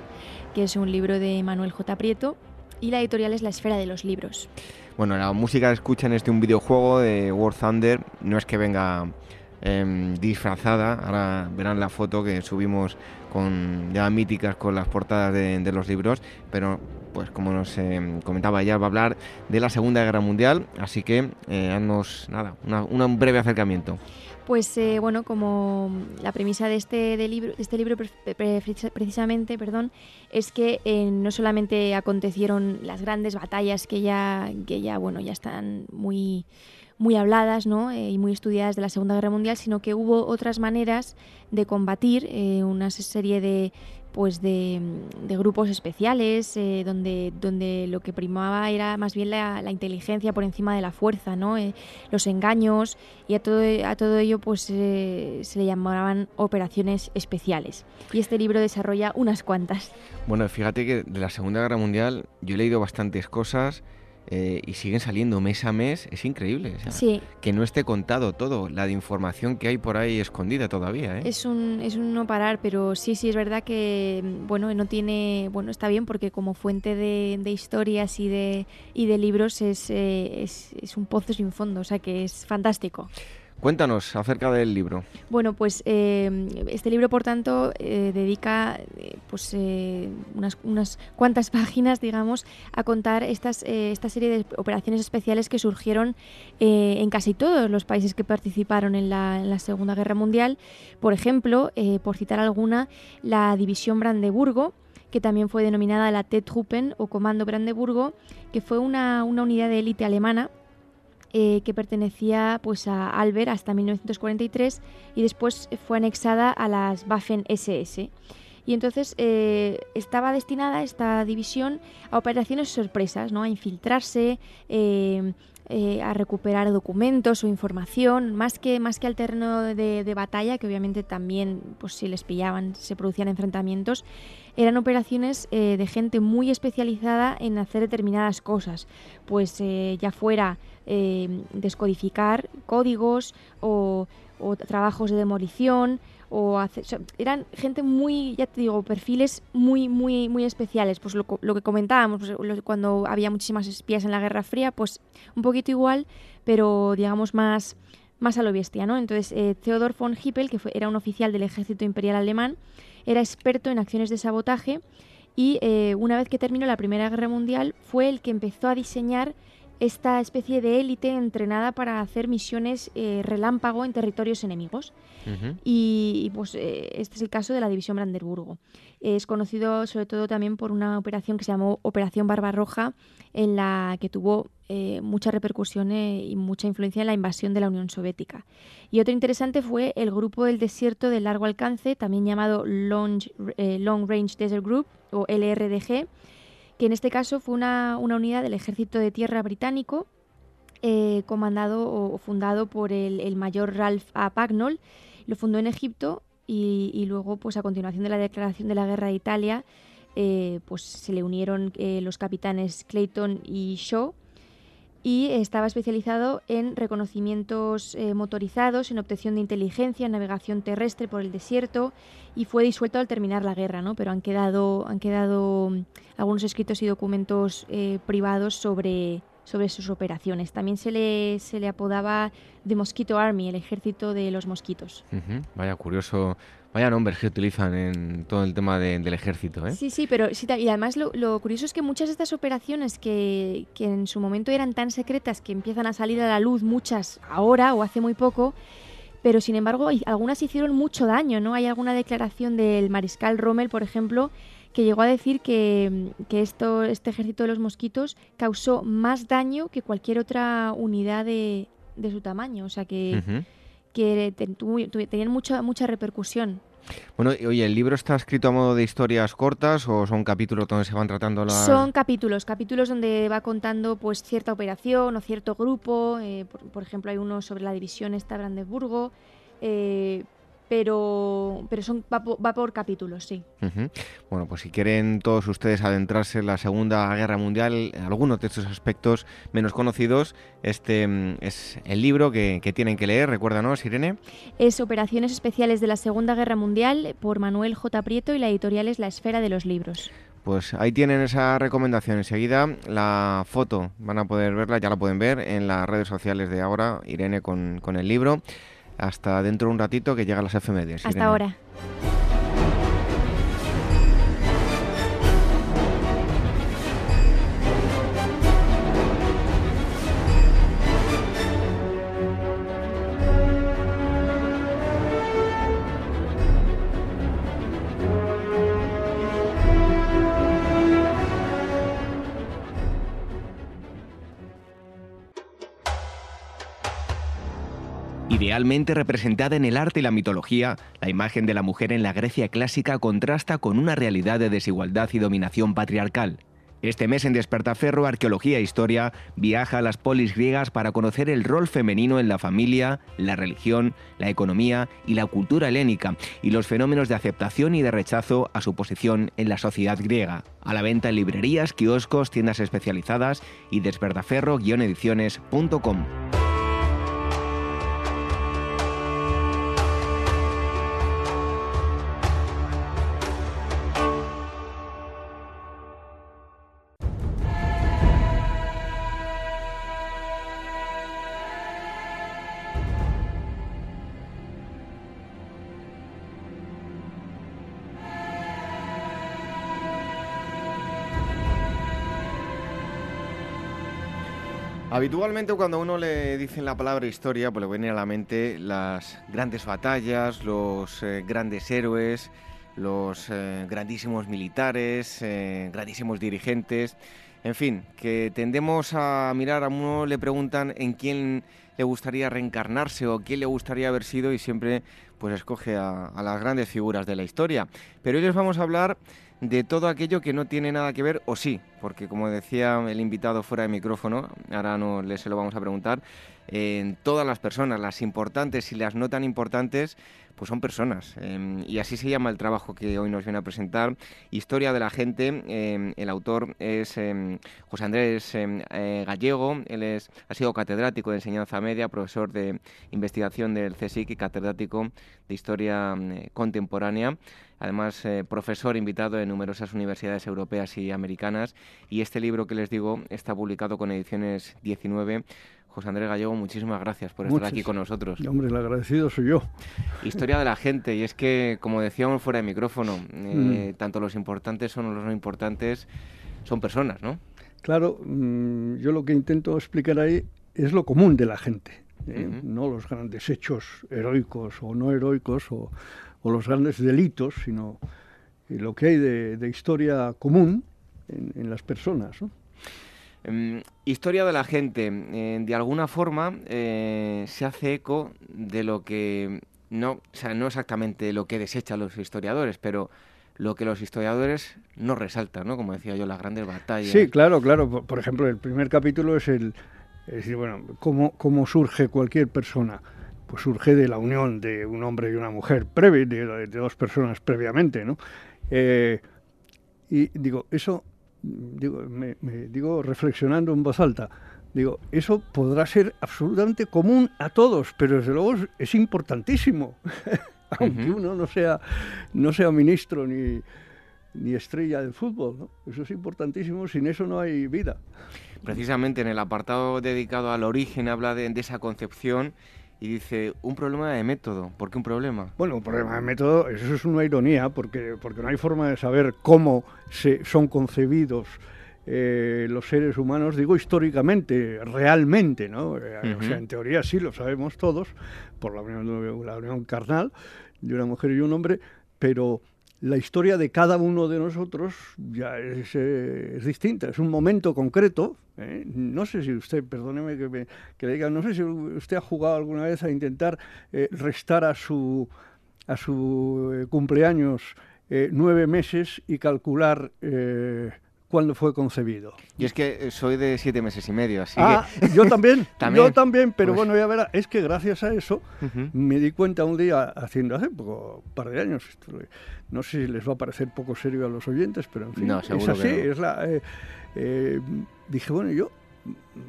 que es un libro de Manuel J. Prieto y la editorial es La Esfera de los Libros. Bueno, la música que escuchan es de un videojuego de War Thunder, no es que venga em, disfrazada, ahora verán la foto que subimos con ya míticas con las portadas de, los libros, pero pues como nos em, comentaba ya, va a hablar de la Segunda Guerra Mundial, así que eh, nada, un breve acercamiento. Pues eh, bueno, como la premisa de este, libro, este libro precisamente, perdón, es que eh, no solamente acontecieron las grandes batallas que ya, que ya, bueno, ya están muy, muy habladas ¿no? Eh, y muy estudiadas de la Segunda Guerra Mundial, sino que hubo otras maneras de combatir, una serie de pues de, grupos especiales eh, donde, donde lo que primaba era más bien la, inteligencia por encima de la fuerza, ¿no? Eh, los engaños y a todo, a todo ello pues eh, se le llamaban operaciones especiales. Y este libro desarrolla unas cuantas. Bueno, fíjate que de la Segunda Guerra Mundial yo he leído bastantes cosas eh, y siguen saliendo mes a mes, es increíble. sí. Que no esté contado todo, la de información que hay por ahí escondida todavía. ¿eh? Es, un, es un no parar, pero sí, sí, es verdad que, bueno, no tiene, bueno, está bien porque como fuente de, de historias y de, y de libros es, eh, es, es un pozo sin fondo, o sea que es fantástico. Cuéntanos acerca del libro. Bueno, pues eh, este libro, por tanto, eh, dedica eh, pues, unas, unas, cuantas (laughs) páginas, digamos, a contar estas, esta serie de operaciones especiales que surgieron en casi todos los países que participaron en la, Segunda Guerra Mundial. Por ejemplo, por citar alguna, la División Brandeburgo, que también fue denominada la T-Truppen o Comando Brandeburgo, que fue una, una unidad de élite alemana eh, que pertenecía pues, a Albert hasta 1943 y después fue anexada a las Waffen SS. Y entonces eh, estaba destinada esta división a operaciones sorpresas, ¿no? a infiltrarse, eh, a recuperar documentos o información, más que, más que al terreno de, de, batalla, que obviamente también, pues si les pillaban, se producían enfrentamientos, eran operaciones de gente muy especializada en hacer determinadas cosas, pues ya fuera eh, descodificar códigos o, trabajos de demolición o, eran gente muy ya te digo perfiles muy muy muy especiales. Pues lo, que comentábamos pues, cuando había muchísimas espías en la Guerra Fría pues un poquito igual pero digamos más más a lo bestia no entonces eh, Theodor von Hippel que era un oficial del ejército imperial alemán era experto en acciones de sabotaje y eh, una vez que terminó la Primera Guerra Mundial fue el que empezó a diseñar esta especie de élite entrenada para hacer misiones eh, relámpago en territorios enemigos. y, pues eh, este es el caso de la División Brandenburgo. Es conocido sobre todo también por una operación que se llamó Operación Barbarroja, en la que tuvo eh, mucha repercusión y mucha influencia en la invasión de la Unión Soviética. Y otro interesante fue el Grupo del Desierto de Largo Alcance, también llamado Long, Long Range Desert Group o LRDG, que en este caso fue una, unidad del Ejército de Tierra británico, eh, comandado o fundado por el, mayor Ralph A. Pagnol. Lo fundó en Egipto y, luego, pues a continuación de la declaración de la guerra de Italia, eh, pues se le unieron eh, los capitanes Clayton y Shaw y estaba especializado en reconocimientos eh, motorizados, en obtención de inteligencia, en navegación terrestre por el desierto y fue disuelto al terminar la guerra, ¿no? Pero han quedado, han quedado mm, algunos escritos y documentos eh, privados sobre, sobre sus operaciones. También se le, se le apodaba The Mosquito Army, el ejército de los mosquitos. Vaya curioso Vaya nombres que utilizan en todo el tema del ejército, ¿eh? Sí, sí, pero sí, y además lo, curioso es que muchas de estas operaciones que, que, en su momento eran tan secretas que empiezan a salir a la luz, muchas ahora o hace muy poco, pero sin embargo algunas hicieron mucho daño, ¿no? Hay alguna declaración del mariscal Rommel, por ejemplo, que llegó a decir que, que esto, este ejército de los mosquitos causó más daño que cualquier otra unidad de, de su tamaño, o sea que que tenían mucha, mucha repercusión. Bueno, oye, ¿el libro está escrito a modo de historias cortas o son capítulos donde se van tratando las...? Son capítulos, capítulos donde va contando pues cierta operación o cierto grupo. Eh, por, ejemplo, hay uno sobre la división esta Brandeburgo. Eh, pero, pero son, va, por, capítulos, sí. Bueno, pues si quieren todos ustedes adentrarse en la Segunda Guerra Mundial, algunos de estos aspectos menos conocidos, este mm, es el libro que, tienen que leer, recuérdanos, Irene. Es Operaciones Especiales de la Segunda Guerra Mundial por Manuel J. Prieto y la editorial es La Esfera de los Libros. Pues ahí tienen esa recomendación. Enseguida la foto, van a poder verla, ya la pueden ver en las redes sociales de ahora, Irene con, con el libro hasta dentro de un ratito que llegan las efemérides. Hasta ahora. Idealmente representada en el arte y la mitología, la imagen de la mujer en la Grecia clásica contrasta con una realidad de desigualdad y dominación patriarcal. Este mes en Despertaferro, Arqueología e Historia viaja a las polis griegas para conocer el rol femenino en la familia, la religión, la economía y la cultura helénica y los fenómenos de aceptación y de rechazo a su posición en la sociedad griega. A la venta en librerías, kioscos, tiendas especializadas y despertaferro-ediciones.com. Habitualmente cuando a uno le dicen la palabra historia, pues le vienen a la mente las grandes batallas, los eh, grandes héroes, los eh, grandísimos militares, eh, grandísimos dirigentes, en fin, que tendemos a mirar, a uno le preguntan en quién le gustaría reencarnarse o quién le gustaría haber sido y siempre pues escoge a, a las grandes figuras de la historia. Pero hoy les vamos a hablar de todo aquello que no tiene nada que ver, o sí, porque como decía el invitado fuera de micrófono, ahora no le se lo vamos a preguntar, en todas las personas, las importantes y las no tan importantes, pues son personas. Em, y así se llama el trabajo que hoy nos viene a presentar. Historia de la gente. Em, el autor es em, José Andrés eh, Gallego. Él es, ha sido catedrático de enseñanza media, profesor de investigación del CSIC y catedrático de historia contemporánea además eh, profesor invitado en numerosas universidades europeas y americanas. Y este libro que les digo está publicado con ediciones 19. José Andrés Gallego, muchísimas gracias por estar aquí con nosotros. Hombre, el agradecido soy yo. Historia de la gente, y es que, como decíamos fuera de micrófono, eh, mm. tanto los importantes son los no importantes, son personas, ¿no? Claro, mm, yo lo que intento explicar ahí es lo común de la gente, ¿eh? no los grandes hechos heroicos o no heroicos o, los grandes delitos, sino lo que hay de, historia común en, las personas. Em, historia de la gente, eh, de alguna forma eh, se hace eco de lo que, no, o sea, no exactamente lo que desechan los historiadores, pero lo que los historiadores no resaltan, ¿no? Como decía yo, las grandes batallas. Sí, claro, claro. Por, ejemplo, el primer capítulo es el, es decir, bueno, ¿cómo, cómo surge cualquier persona. Pues surge de la unión de un hombre y una mujer, previa, de, dos personas previamente, ¿no? Eh, y digo, eso, digo, me, digo reflexionando en voz alta, digo, eso podrá ser absolutamente común a todos, pero desde luego es importantísimo. (laughs) aunque uno no sea, no sea ministro ni, ni estrella del fútbol. Eso es importantísimo, sin eso no hay vida. Precisamente en el apartado dedicado al origen habla de, esa concepción y dice un problema de método. ¿Por qué un problema? Bueno, un problema de método, eso es una ironía, porque, porque no hay forma de saber cómo se, son concebidos eh, los seres humanos, digo históricamente, realmente, ¿no? O sea, en teoría sí lo sabemos todos, por la unión, la unión carnal, de una mujer y un hombre, pero la historia de cada uno de nosotros ya es, eh, distinta, es un momento concreto. ¿eh? No sé si usted, perdóneme que, me, que, le diga, no sé si usted ha jugado alguna vez a intentar eh, restar a su, a su cumpleaños nueve meses y calcular cuando fue concebido. Y es que soy de siete meses y medio, así ah, yo (laughs) también, yo también, pero pues bueno, ya verá, es que gracias a eso me di cuenta un día, haciendo hace poco, un par de años, no sé si les va a parecer poco serio a los oyentes, pero en fin, es así, es la... Eh, eh, dije, bueno, yo,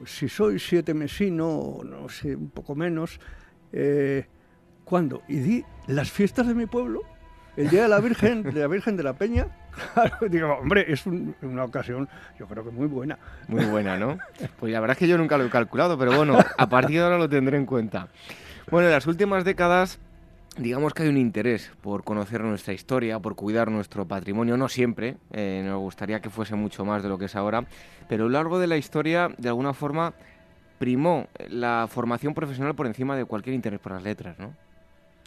si soy siete mesino, no sé, un poco menos, eh, ¿cuándo? Y di las fiestas de mi pueblo, el Día de la Virgen, de la Virgen de la Peña, digo, hombre, es una ocasión, yo creo que muy buena. Muy buena, ¿no? Pues la verdad es que yo nunca lo he calculado, pero bueno, a partir de ahora lo tendré en cuenta. Bueno, en las últimas décadas, digamos que hay un interés por conocer nuestra historia, por cuidar nuestro patrimonio, no siempre, eh, nos gustaría que fuese mucho más de lo que es ahora, pero a lo largo de la historia, de alguna forma, primó la formación profesional por encima de cualquier interés por las letras, ¿no?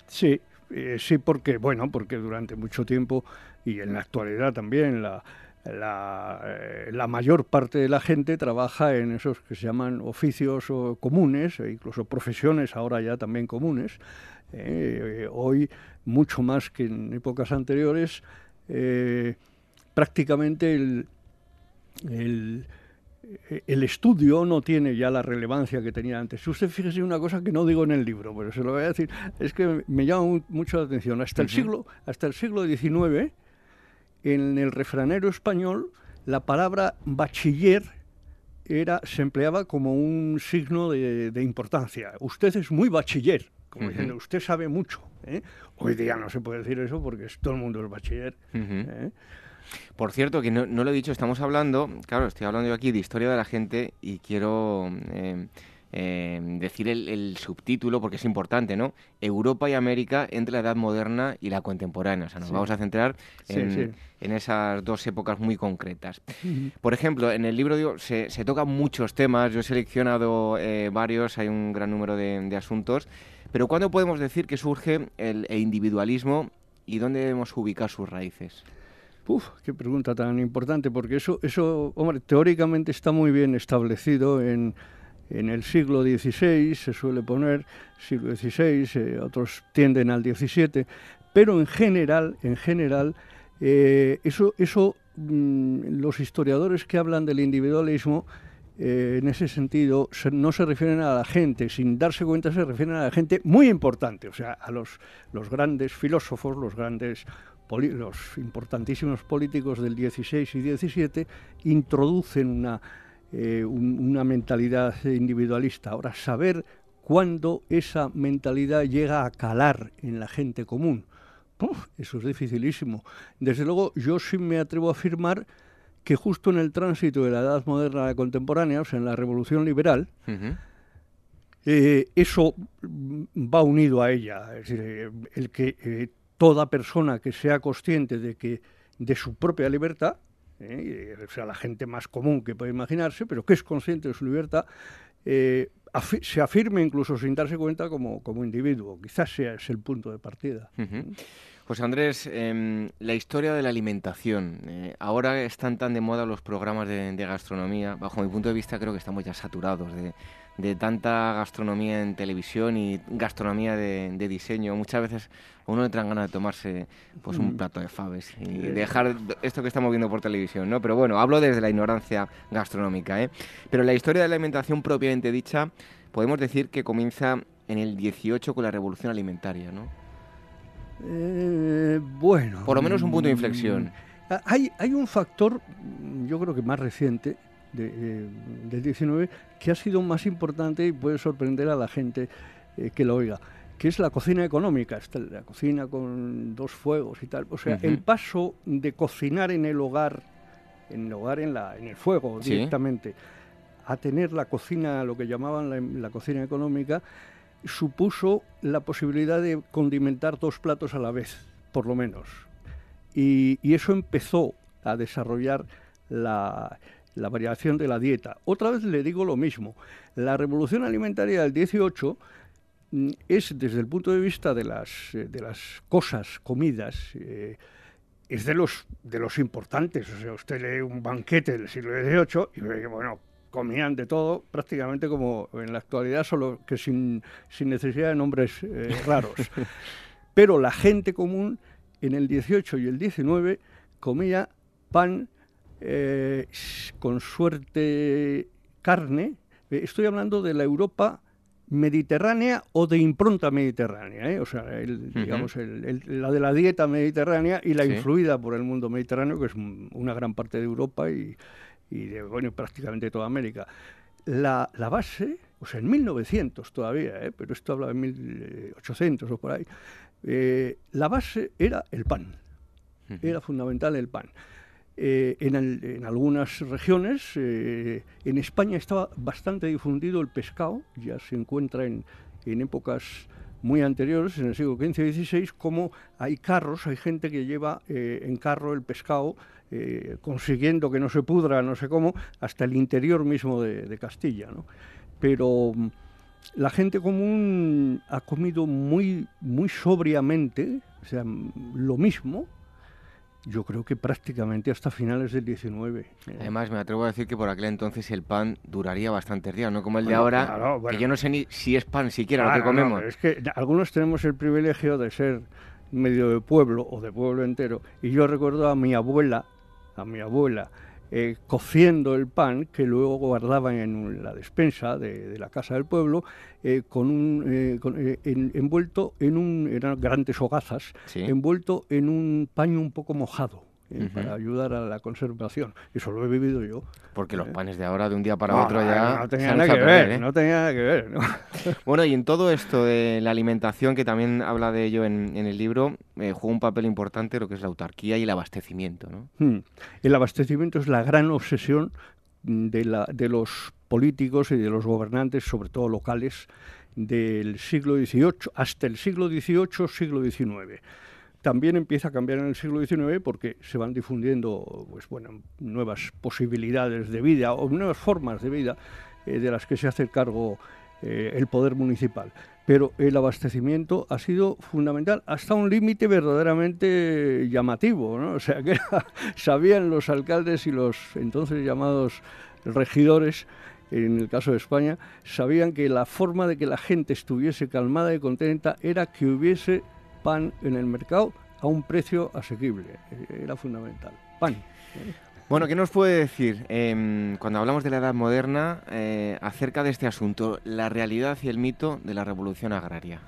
Sí, eh, sí, porque, bueno, porque durante mucho tiempo y en la actualidad también la, la, eh, la, mayor parte de la gente trabaja en esos que se llaman oficios comunes, e incluso profesiones ahora ya también comunes. Eh, hoy, mucho más que en épocas anteriores, prácticamente el, el estudio no tiene ya la relevancia que tenía antes. Usted fíjese una cosa que no digo en el libro, pero se lo voy a decir, es que me llama mucho la atención. Hasta el siglo, hasta el siglo XIX, en el refranero español, la palabra bachiller era, se empleaba como un signo de, importancia. Usted es muy bachiller, como diciendo, usted sabe mucho. ¿eh? Hoy día no se puede decir eso porque todo el mundo es bachiller. Por cierto, que no, lo he dicho, estamos hablando, claro, estoy hablando yo aquí de historia de la gente y quiero eh, eh, decir el, subtítulo porque es importante, ¿no? Europa y América entre la Edad Moderna y la contemporánea. O sea, nos vamos a centrar en, esas dos épocas muy concretas. Por ejemplo, en el libro se, tocan muchos temas, yo he seleccionado eh, varios, hay un gran número de, asuntos, pero ¿cuándo podemos decir que surge el individualismo y dónde debemos ubicar sus raíces? Uf, qué pregunta tan importante, porque eso, eso, hombre, teóricamente está muy bien establecido en, en el siglo XVI, se suele poner siglo XVI, eh, otros tienden al XVII, pero en general, en general, eh, eso, eso mm, los historiadores que hablan del individualismo, eh, en ese sentido, no se refieren a la gente, sin darse cuenta se refieren a la gente muy importante, o sea, a los, los grandes filósofos, los grandes los importantísimos políticos del 16 y 17 introducen una, eh, una mentalidad individualista. Ahora, saber cuándo esa mentalidad llega a calar en la gente común, eso es dificilísimo. Desde luego, yo sí me atrevo a afirmar que justo en el tránsito de la edad moderna a la contemporánea, o sea, en la revolución liberal, eh, eso va unido a ella. Es decir, el que eh, toda persona que sea consciente de que de su propia libertad ¿eh? o sea, la gente más común que puede imaginarse, pero que es consciente de su libertad, eh, se afirme incluso sin darse cuenta como, como individuo. Quizás sea ese el punto de partida. Pues Andrés, em, la historia de la alimentación. Eh, ahora están tan de moda los programas de, gastronomía. Bajo mi punto de vista creo que estamos ya saturados de, tanta gastronomía en televisión y gastronomía de, diseño. Muchas veces uno le traen ganas de tomarse pues un mm. plato de faves y dejar esto que estamos viendo por televisión, ¿no? Pero bueno, hablo desde la ignorancia gastronómica, ¿eh? Pero la historia de la alimentación propiamente dicha, podemos decir que comienza en el 18 con la revolución alimentaria, ¿no? Eh, bueno. Por lo menos un punto de inflexión. Mm, hay, hay un factor, yo creo que más reciente, de, del 19, que ha sido más importante y puede sorprender a la gente eh, que lo oiga, que es la cocina económica, la cocina con dos fuegos y tal. O sea, el paso de cocinar en el hogar, en el hogar, en, la, en el fuego directamente, a tener la cocina, lo que llamaban la cocina económica, supuso la posibilidad de condimentar dos platos a la vez, por lo menos. Y, eso empezó a desarrollar la, variación de la dieta. Otra vez le digo lo mismo. La revolución alimentaria del 18 mm, es, desde el punto de vista de las, eh, de las cosas, comidas, eh, es de los, de los importantes. O sea, usted lee un banquete del siglo XVIII y ve que, bueno, comían de todo, prácticamente como en la actualidad, solo que sin, necesidad de nombres eh, (laughs) raros. Pero la gente común en el 18 y el 19 comía pan eh, con suerte carne. Eh, estoy hablando de la Europa mediterránea o de impronta mediterránea, o sea, digamos, la de la dieta mediterránea y la influida por el mundo mediterráneo, que es una gran parte de Europa y, y de bueno, prácticamente toda América. La, la, base, o sea, en 1900 todavía, ¿eh? pero esto habla de 1800 o por ahí, eh, la base era el pan, era fundamental el pan. Eh, en, algunas regiones, en España estaba bastante difundido el pescado, ya se encuentra en, en épocas muy anteriores, en el siglo XV y XVI, como hay carros, hay gente que lleva en carro el pescado eh, consiguiendo que no se pudra, no sé cómo, hasta el interior mismo de, Castilla. Pero mm, la gente común ha comido muy, muy sobriamente, o sea, mm, lo mismo, yo creo que prácticamente hasta finales del 19. Además, me atrevo a decir que por aquel entonces el pan duraría bastantes días, no como el de ahora, que yo no sé ni si es pan siquiera lo que comemos. es que algunos tenemos el privilegio de ser medio de pueblo o de pueblo entero, y yo recuerdo a mi abuela, a mi abuela, eh, cociendo el pan que luego guardaban en la despensa de, la casa del pueblo, eh, con un, eh, envuelto en un, eran grandes hogazas, envuelto en un paño un poco mojado. ¿Eh? para ayudar a la conservación. Eso lo he vivido yo. Porque los ¿eh? panes de ahora, de un día para otro, ya. No tenía nada que ver, ¿eh? no tenía nada que ver. (laughs) bueno, y en todo esto de la alimentación, que también habla de ello en, el libro, juega un papel importante lo que es la autarquía y el abastecimiento. ¿no? Hmm. El abastecimiento es la gran obsesión de, la, de los políticos y de los gobernantes, sobre todo locales, del siglo XVIII hasta el siglo XVIII, siglo XIX también empieza a cambiar en el siglo XIX porque se van difundiendo pues, bueno, nuevas posibilidades de vida o nuevas formas de vida eh, de las que se hace cargo eh, el poder municipal. Pero el abastecimiento ha sido fundamental hasta un límite verdaderamente llamativo. ¿no? O sea, que (laughs) sabían los alcaldes y los entonces llamados regidores en el caso de España, sabían que la forma de que la gente estuviese calmada y contenta era que hubiese pan en el mercado a un precio asequible. Eh, era fundamental. Pan. Bueno, ¿qué nos puede decir em, cuando hablamos de la Edad Moderna eh, acerca de este asunto, la realidad y el mito de la revolución agraria?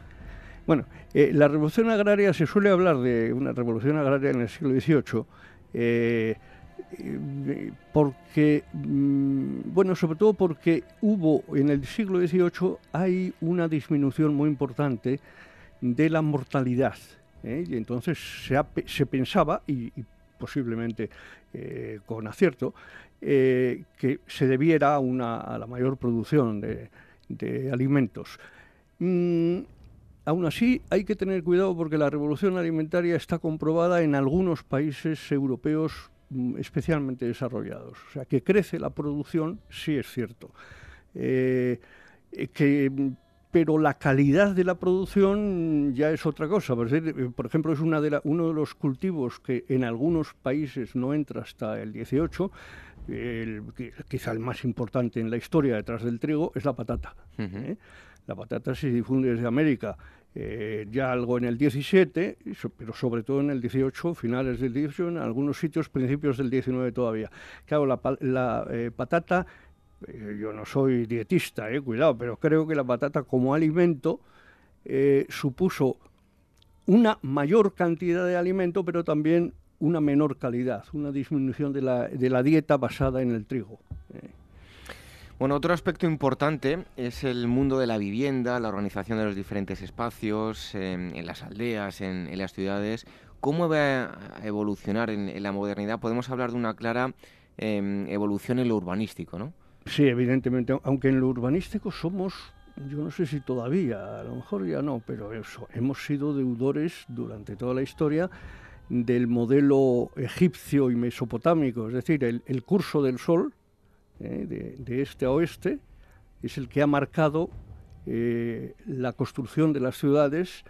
Bueno, eh, la revolución agraria, se suele hablar de una revolución agraria en el siglo XVIII, porque, mm, bueno, sobre todo porque hubo en el siglo XVIII hay una disminución muy importante de la mortalidad. ¿eh? Y entonces se, pensaba, y, posiblemente eh, con acierto, eh, que se debiera a, la mayor producción de, alimentos. Mm, aún así, hay que tener cuidado porque la revolución alimentaria está comprobada en algunos países europeos mm, especialmente desarrollados. O sea, que crece la producción, sí es cierto. Que pero la calidad de la producción ya es otra cosa. Por ejemplo, es una de uno de los cultivos que en algunos países no entra hasta el 18, el, quizá el más importante en la historia detrás del trigo, es la patata. ¿eh? La patata se difunde desde América eh, ya algo en el 17, pero sobre todo en el 18, finales del 18, en algunos sitios principios del 19 todavía. Claro, la, eh, patata eh, yo no soy dietista, eh, cuidado, pero creo que la patata como alimento eh, supuso una mayor cantidad de alimento, pero también una menor calidad, una disminución de la, de la dieta basada en el trigo. Bueno, otro aspecto importante es el mundo de la vivienda, la organización de los diferentes espacios, en las aldeas, en, las ciudades. ¿Cómo va a evolucionar en, la modernidad? Podemos hablar de una clara em, evolución en lo urbanístico, ¿no? Sí, evidentemente, aunque en lo urbanístico somos, yo no sé si todavía, a lo mejor ya no, pero eso, hemos sido deudores durante toda la historia del modelo egipcio y mesopotámico, es decir, el, curso del sol eh, de, este a oeste es el que ha marcado eh, la construcción de las ciudades.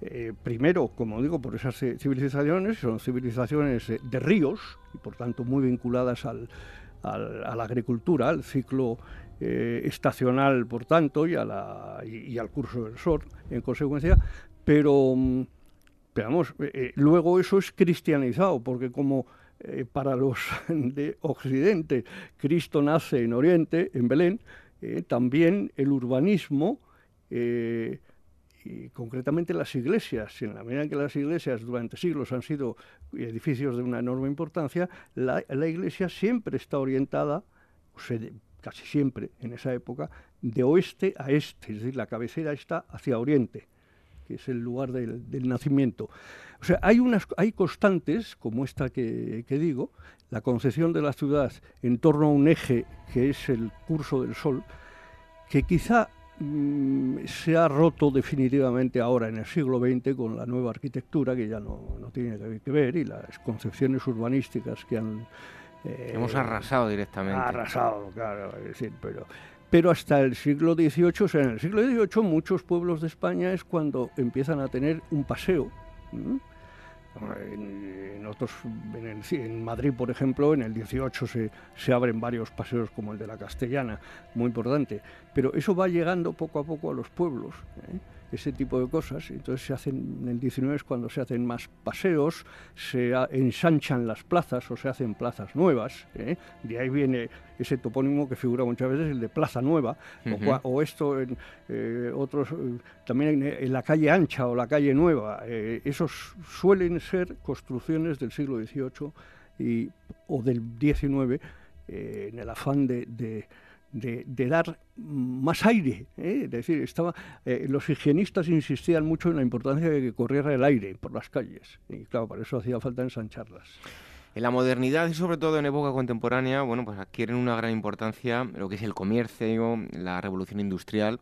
Eh, primero, como digo, por esas civilizaciones, son civilizaciones de ríos y por tanto muy vinculadas al, a la agricultura, al ciclo eh, estacional, por tanto, y, a la, y, al curso del sol, en consecuencia, pero, mm, vamos, eh, eh, luego eso es cristianizado, porque como para los (laughs) de Occidente Cristo nace en Oriente, en Belén, también el urbanismo y concretamente las iglesias, en la medida en que las iglesias durante siglos han sido edificios de una enorme importancia, la, iglesia siempre está orientada, o casi siempre en esa época, de oeste a este, es decir, la cabecera está hacia oriente, que es el lugar del, nacimiento. O sea, hay, unas, hay constantes, como esta que, que digo, la concepción de la ciudad en torno a un eje que es el curso del sol, que quizá Mm, se ha roto definitivamente ahora en el siglo XX con la nueva arquitectura que ya no, no tiene que ver y las concepciones urbanísticas que han... Eh, Hemos arrasado directamente. Arrasado, claro, es decir, pero, pero hasta el siglo XVIII, o sea, en el siglo XVIII muchos pueblos de España es cuando empiezan a tener un paseo. En, otros, en, Madrid, por ejemplo, en el 18 se, se, abren varios paseos como el de la Castellana, muy importante. Pero eso va llegando poco a poco a los pueblos. ¿eh? Ese tipo de cosas. Entonces se hacen, en el 19 es cuando se hacen más paseos, se ensanchan las plazas o se hacen plazas nuevas. ¿eh? De ahí viene ese topónimo que figura muchas veces, el de Plaza Nueva, o, esto en eh, otros, eh, también en, la calle ancha o la calle nueva. esos suelen ser construcciones del siglo XVIII y, o del XIX en el afán de de, dar más aire. ¿eh? Es decir, estaba, eh, los higienistas insistían mucho en la importancia de que corriera el aire por las calles. Y claro, para eso hacía falta ensancharlas. En la modernidad y sobre todo en época contemporánea, bueno, pues adquieren una gran importancia lo que es el comercio, la revolución industrial.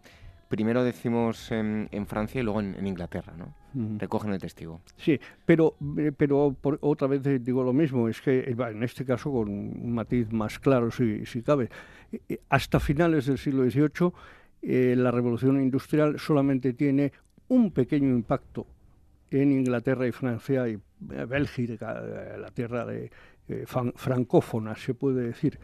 Primero decimos en, Francia y luego en, Inglaterra, ¿no? Recogen el testigo. Sí, pero, eh, pero otra vez digo lo mismo, es que en este caso con un matiz más claro si, si cabe hasta finales del siglo XVIII eh, la revolución industrial solamente tiene un pequeño impacto en Inglaterra y Francia y eh, Bélgica, eh, la tierra de francófona, se puede decir.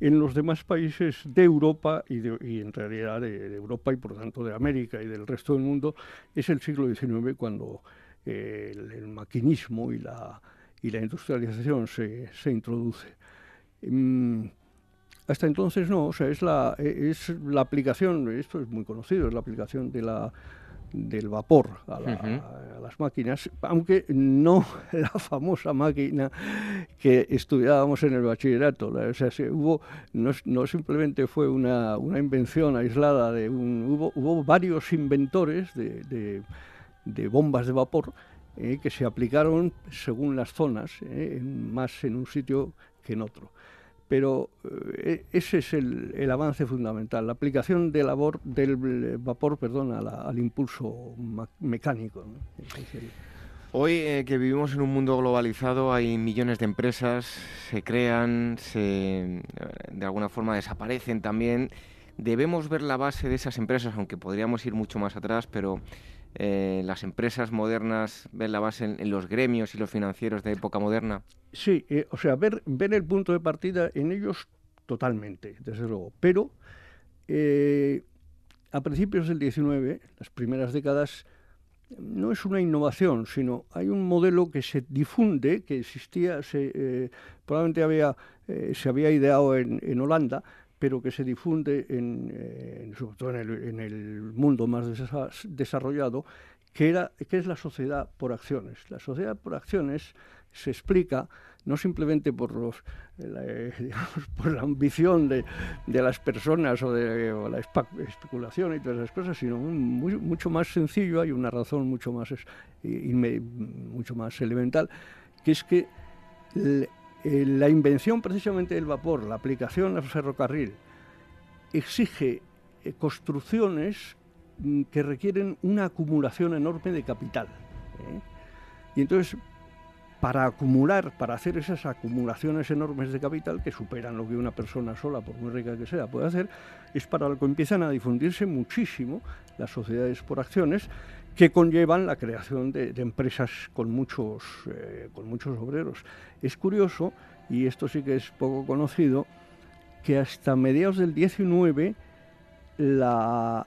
En los demás países de Europa y, en realidad de, Europa y por tanto de América y del resto del mundo es el siglo XIX cuando el, maquinismo y la, y la industrialización se, se introduce. Mm, hasta entonces no, o sea, es la, es la aplicación, esto es muy conocido, es la aplicación de la, del vapor a, las máquinas, aunque no (laughs) la famosa máquina que estudiábamos en el bachillerato. O sea, hubo, no, simplemente fue una, una, invención aislada, de un, hubo, hubo varios inventores de, de, bombas de vapor eh, que se aplicaron según las zonas, eh, más en un sitio que en otro pero eh, ese es el, avance fundamental, la aplicación del, del vapor perdón, al impulso mecánico. Hoy eh, que vivimos en un mundo globalizado hay millones de empresas, se crean, se, de alguna forma desaparecen también. Debemos ver la base de esas empresas, aunque podríamos ir mucho más atrás, pero eh, las empresas modernas ven la base en, los gremios y los financieros de época moderna. Sí, eh, o sea, ver, ver el punto de partida en ellos totalmente, desde luego. Pero a principios del 19, las primeras décadas, no es una innovación, sino hay un modelo que se difunde, que existía, se, eh, probablemente había, eh, se había ideado en, Holanda, pero que se difunde en, eh, sobre todo en el, mundo más desarrollado, que, es la sociedad por acciones. La sociedad por acciones se explica no simplemente por, los, la, (laughs) por la ambición de, de, las personas o de la especulación y todas esas cosas, sino mucho más sencillo, hay una razón mucho más, mucho más elemental, que es que la invención precisamente del vapor, la aplicación al ferrocarril, exige eh, construcciones mm, que requieren una acumulación enorme de capital. ¿eh? Y entonces, para acumular, para hacer esas acumulaciones enormes de capital que superan lo que una persona sola, por muy rica que sea, puede hacer, es para lo que empiezan a difundirse muchísimo las sociedades por acciones que conllevan la creación de, empresas con muchos, eh, con muchos obreros. Es curioso, y esto sí que es poco conocido, que hasta mediados del 19 la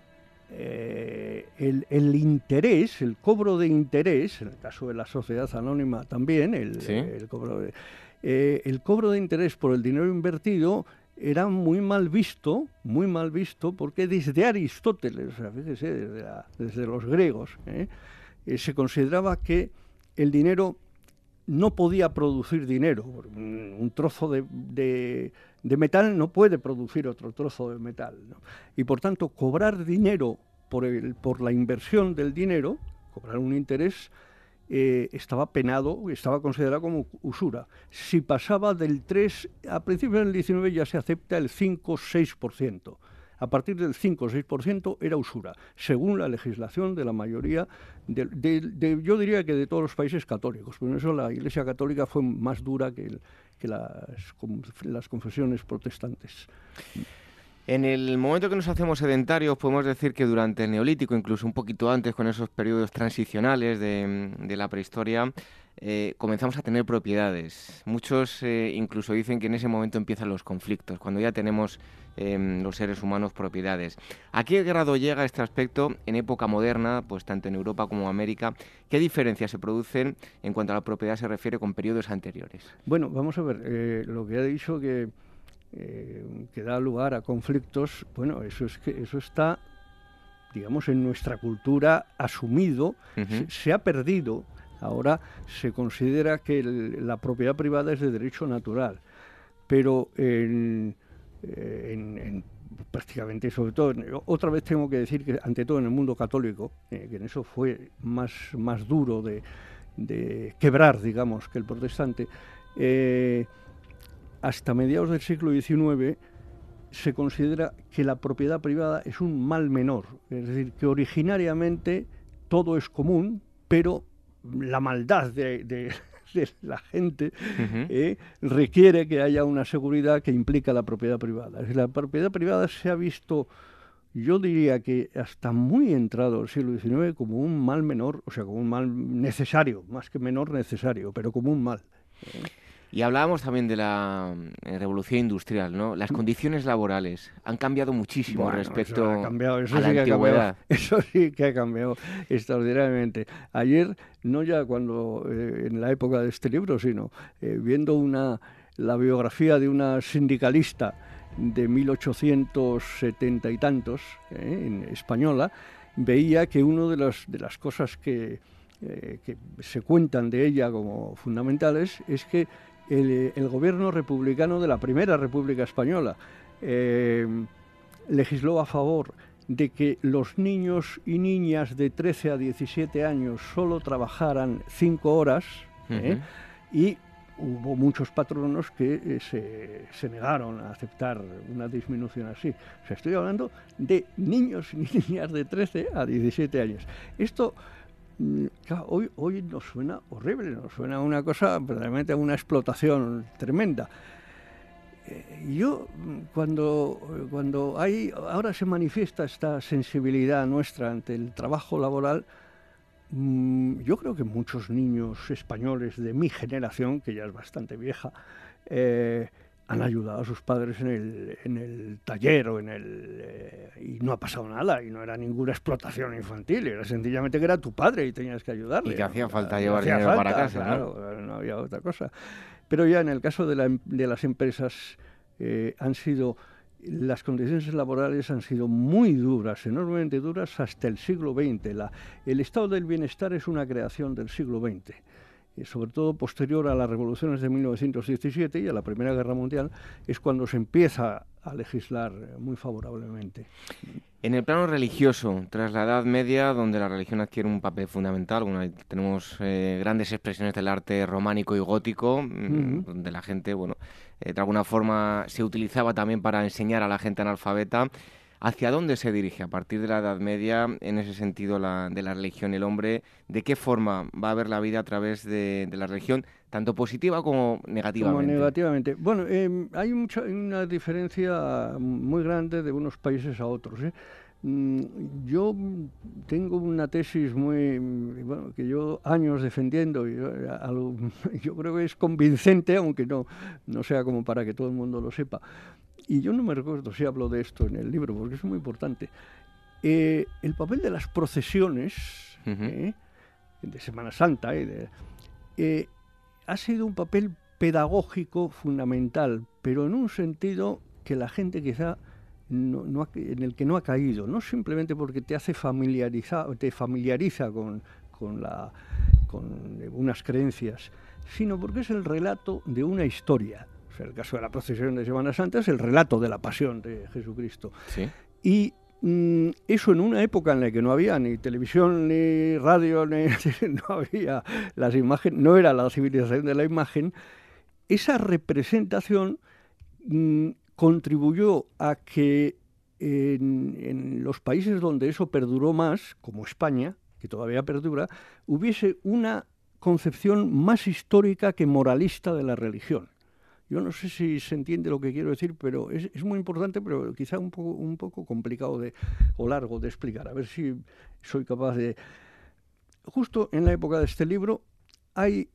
eh, el, interés, el cobro de interés, en el caso de la sociedad anónima también, el, cobro, de, eh, el cobro de interés por el dinero invertido era muy mal visto, muy mal visto, porque desde Aristóteles, desde, los griegos, ¿eh? se consideraba que el dinero no podía producir dinero. Un trozo de, metal no puede producir otro trozo de metal. Y por tanto, cobrar dinero por, el, por la inversión del dinero, cobrar un interés, eh, estaba penado, estaba considerado como usura. Si pasaba del 3, a principios del 19 ya se acepta el 5-6% a partir del 5 o 6% era usura, según la legislación de la mayoría, de, yo diría que de todos los países católicos. Por eso la Iglesia Católica fue más dura que, las, las confesiones protestantes. En el momento que nos hacemos sedentarios, podemos decir que durante el Neolítico, incluso un poquito antes, con esos periodos transicionales de, de la prehistoria, eh, comenzamos a tener propiedades. Muchos eh, incluso dicen que en ese momento empiezan los conflictos, cuando ya tenemos em, los seres humanos propiedades. ¿A qué grado llega este aspecto en época moderna, pues tanto en Europa como en América? ¿Qué diferencias se producen en cuanto a la propiedad se refiere con periodos anteriores? Bueno, vamos a ver, eh, lo que ha dicho que, que da lugar a conflictos, bueno, eso, es que, eso está digamos, en nuestra cultura asumido, se, ha perdido Ahora se considera que la propiedad privada es de derecho natural, pero en, eh, prácticamente, sobre todo, otra vez tengo que decir que ante todo en el mundo católico, eh, que en eso fue más, más duro de, quebrar, digamos, que el protestante, eh, hasta mediados del siglo XIX se considera que la propiedad privada es un mal menor, es decir, que originariamente todo es común, pero la maldad de, (laughs) la gente eh, requiere que haya una seguridad que implica la propiedad privada. La propiedad privada se ha visto, yo diría que hasta muy entrado el siglo XIX, como un mal menor, o sea, como un mal necesario, más que menor necesario, pero como un mal. ¿eh? Y hablábamos también de la eh, revolución industrial, ¿no? Las condiciones laborales han cambiado muchísimo respecto a la antigüedad. (laughs) eso sí que ha cambiado extraordinariamente. Ayer, no ya cuando eh, en la época de este libro, sino eh, viendo una la biografía de una sindicalista de 1870 y tantos, en española, veía que una de las, de las cosas que, que se cuentan de ella como fundamentales es que el, gobierno republicano de la primera República Española eh, legisló a favor de que los niños y niñas de 13 a 17 años solo trabajaran 5 horas ¿eh? y hubo muchos patronos que eh, se, se, negaron a aceptar una disminución así. O sea, estoy hablando de niños y niñas de 13 a 17 años. Esto mm, hoy, hoy nos suena horrible, nos suena una cosa, verdaderamente una explotación tremenda. Eh, yo, cuando, cuando hay, ahora se manifiesta esta sensibilidad nuestra ante el trabajo laboral, mm, yo creo que muchos niños españoles de mi generación, que ya es bastante vieja, eh, han ayudado a sus padres en el, en el taller o en el... Eh, y no ha pasado nada, y no era ninguna explotación infantil, era sencillamente que era tu padre y tenías que ayudarle. Y que hacía falta llevar dinero para casa. Claro, ¿no? había otra cosa. Pero ya en el caso de, la, em, de las empresas eh, han sido... Las condiciones laborales han sido muy duras, enormemente duras, hasta el siglo XX. La, el estado del bienestar es una creación del siglo XX sobre todo posterior a las revoluciones de 1917 y a la Primera Guerra Mundial, es cuando se empieza a legislar muy favorablemente. En el plano religioso, tras la Edad Media, donde la religión adquiere un papel fundamental, tenemos eh, grandes expresiones del arte románico y gótico, mm, donde la gente, bueno, eh, de alguna forma se utilizaba también para enseñar a la gente analfabeta. ¿Hacia dónde se dirige a partir de la Edad Media, en ese sentido, de la religión el hombre? ¿De qué forma va a ver la vida a través de, la religión, tanto positiva como negativamente? Como negativamente. Bueno, em, hay mucha, una diferencia muy grande de unos países a otros. ¿eh? Mm, yo tengo una tesis muy, bueno, que yo años defendiendo, y yo, (laughs) yo creo que es convincente, aunque no, no sea como para que todo el mundo lo sepa y yo no me recuerdo si hablo de esto en el libro, porque es muy importante, eh, el papel de las procesiones eh, de Semana Santa eh, ha sido un papel pedagógico fundamental, pero en un sentido que la gente quizá no, en el que no ha caído, no simplemente porque te hace familiarizar, te familiariza con, con, la, con unas creencias, sino porque es el relato de una historia el caso de la procesión de Semana Santa es el relato de la pasión de Jesucristo. Y mm, eso en una época en la que no había ni televisión, ni radio, ni, (laughs) no había las imágenes, no era la civilización de la imagen, esa representación mm, contribuyó a que en, en, los países donde eso perduró más, como España, que todavía perdura, hubiese una concepción más histórica que moralista de la religión. Yo no sé si se entiende lo que quiero decir, pero es, muy importante, pero quizá un poco, un poco complicado de, o largo de explicar. A ver si soy capaz de... Justo en la época de este libro hay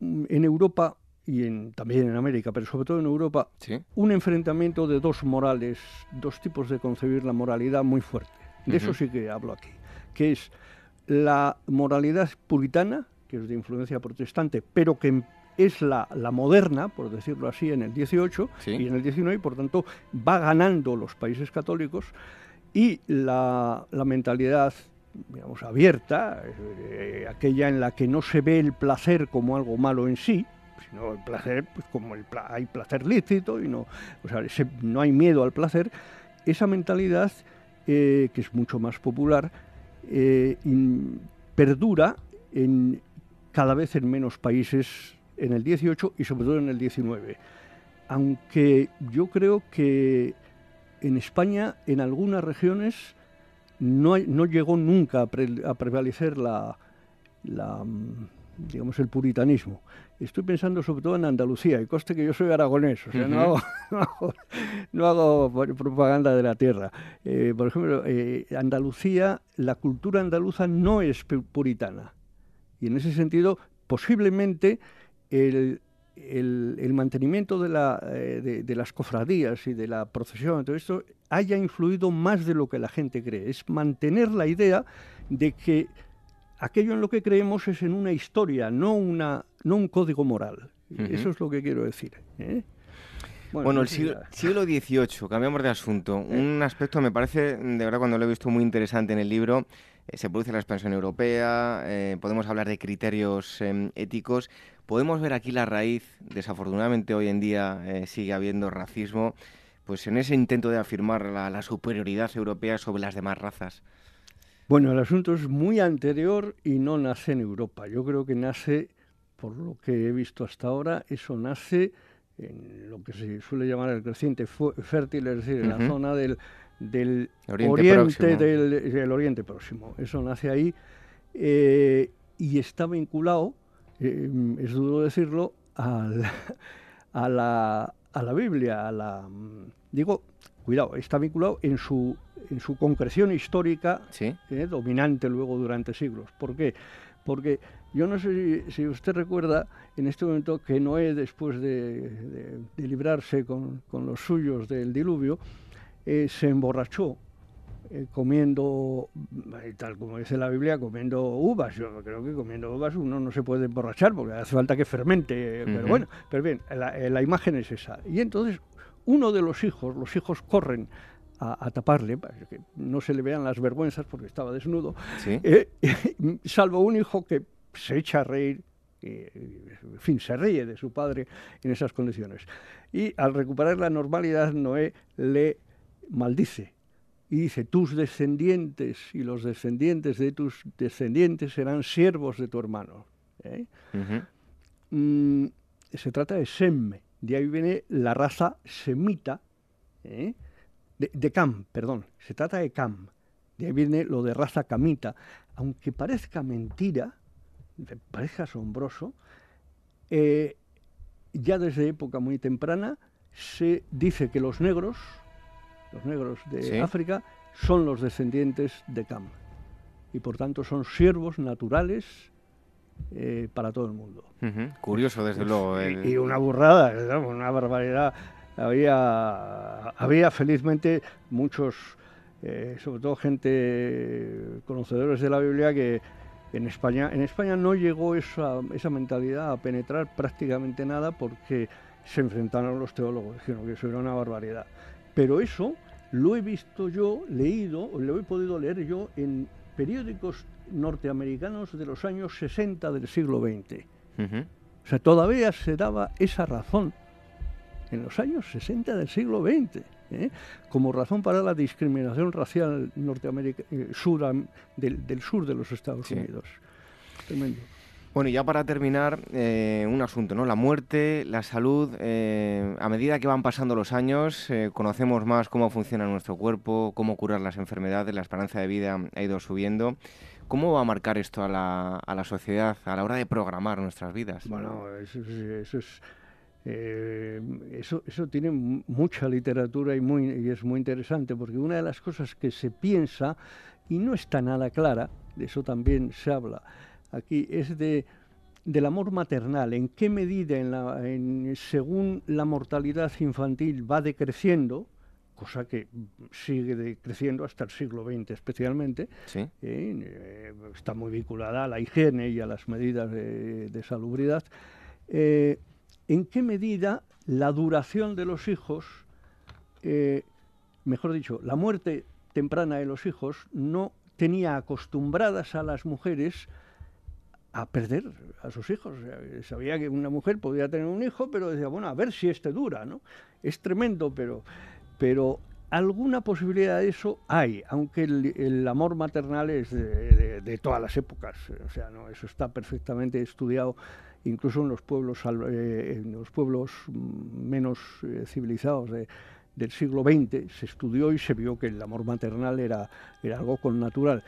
en Europa y en, también en América, pero sobre todo en Europa, un enfrentamiento de dos morales, dos tipos de concebir la moralidad muy fuerte. De eso sí que hablo aquí, que es la moralidad puritana, que es de influencia protestante, pero que es la, moderna, por decirlo así, en el 18 y en el 19, y por tanto va ganando los países católicos, y la, mentalidad digamos, abierta, eh, aquella en la que no se ve el placer como algo malo en sí, sino el placer, pues como el hay placer lícito y no, o sea, no hay miedo al placer, esa mentalidad, eh, que es mucho más popular, eh, perdura en, cada vez en menos países en el 18 y sobre todo en el 19. Aunque yo creo que en España, en algunas regiones, no, no llegó nunca a, prevalecer la, digamos, el puritanismo. Estoy pensando sobre todo en Andalucía, y coste que yo soy aragonés, o sea, no, hago, (laughs) propaganda de la tierra. Eh, por ejemplo, eh, Andalucía, la cultura andaluza no es puritana. Y en ese sentido, posiblemente el, el, mantenimiento de, la, eh, de, las cofradías y de la procesión, todo esto, haya influido más de lo que la gente cree. Es mantener la idea de que aquello en lo que creemos es en una historia, no, una, no un código moral. Eso es lo que quiero decir. ¿eh? Bueno, el siglo, XVIII, cambiamos de asunto. Eh. Un aspecto me parece, de verdad, cuando lo he visto muy interesante en el libro, se produce la expansión europea, podemos hablar de criterios em, éticos, Podemos ver aquí la raíz, desafortunadamente hoy en día eh, sigue habiendo racismo, pues en ese intento de afirmar la, superioridad europea sobre las demás razas. Bueno, el asunto es muy anterior y no nace en Europa. Yo creo que nace, por lo que he visto hasta ahora, eso nace en lo que se suele llamar el creciente fértil, es decir, en la zona del, del oriente, del, Oriente Próximo. Eso nace ahí y está vinculado, es duro decirlo, al, a, la, a la Biblia, a la... Digo, cuidado, está vinculado en su, en su concreción histórica dominante luego durante siglos. ¿Por qué? Porque yo no sé si, usted recuerda en este momento que Noé, después de, librarse con, los suyos del diluvio, eh, se emborrachó eh, comiendo, eh, tal como dice la Biblia, comiendo uvas. Yo creo que comiendo uvas uno no se puede emborrachar porque hace falta que fermente. Pero bueno, pero bien, la, imagen es esa. Y entonces uno de los hijos, los hijos corren a, taparle, para que no se le vean las vergüenzas porque estaba desnudo, (laughs) salvo un hijo que se echa a reír, en fin, se ríe de su padre en esas condiciones. Y al recuperar la normalidad, Noé le maldice y dice, tus descendientes y los descendientes de tus descendientes serán siervos de tu hermano. ¿eh? Mm, se trata de Sem, de ahí viene la raza semita, ¿eh? de, de, Cam, perdón, se trata de Cam, de ahí viene lo de raza camita, aunque parezca mentira, parece asombroso, eh, ya desde época muy temprana se dice que los negros, los negros de África, son los descendientes de Cam y por tanto son siervos naturales eh, para todo el mundo. Curioso, desde luego. Y, una burrada, una barbaridad. Había, había felizmente muchos, eh, sobre todo gente conocedores de la Biblia que en España, en España no llegó esa, esa mentalidad a penetrar prácticamente nada porque se enfrentaron los teólogos, dijeron que eso era una barbaridad. Pero eso lo he visto yo, leído, lo he podido leer yo en periódicos norteamericanos de los años 60 del siglo XX. O sea, todavía se daba esa razón en los años 60 del siglo XX. ¿eh? como razón para la discriminación racial eh, del, sur de los Estados Unidos. Tremendo. Bueno, ya para terminar, eh, un asunto, ¿no? La muerte, la salud, a medida que van pasando los años, conocemos más cómo funciona nuestro cuerpo, cómo curar las enfermedades, la esperanza de vida ha ido subiendo. ¿Cómo va a marcar esto a la, a la sociedad a la hora de programar nuestras vidas? Bueno, eso, eso es eh, eso, eso tiene mucha literatura y, muy, y es muy interesante, porque una de las cosas que se piensa, y no está nada clara, de eso también se habla aquí, es de del amor maternal, en qué medida, en la, según la mortalidad infantil va decreciendo, cosa que sigue decreciendo hasta el siglo XX especialmente, ¿Sí? Eh, está muy vinculada a la higiene y a las medidas de, de salubridad, eh, en qué medida la duración de los hijos, eh, mejor dicho, la muerte temprana de los hijos no tenía acostumbradas a las mujeres a perder a sus hijos. sabía que una mujer podía tener un hijo, pero decía, bueno, a ver si este dura, ¿no? Es tremendo, pero, pero alguna posibilidad de eso hay, aunque el, amor maternal es de, de, todas las épocas. O sea, no, eso está perfectamente estudiado incluso en los pueblos, eh, en los pueblos menos eh, civilizados del siglo XX, se estudió y se vio que el amor maternal era, era algo con natural.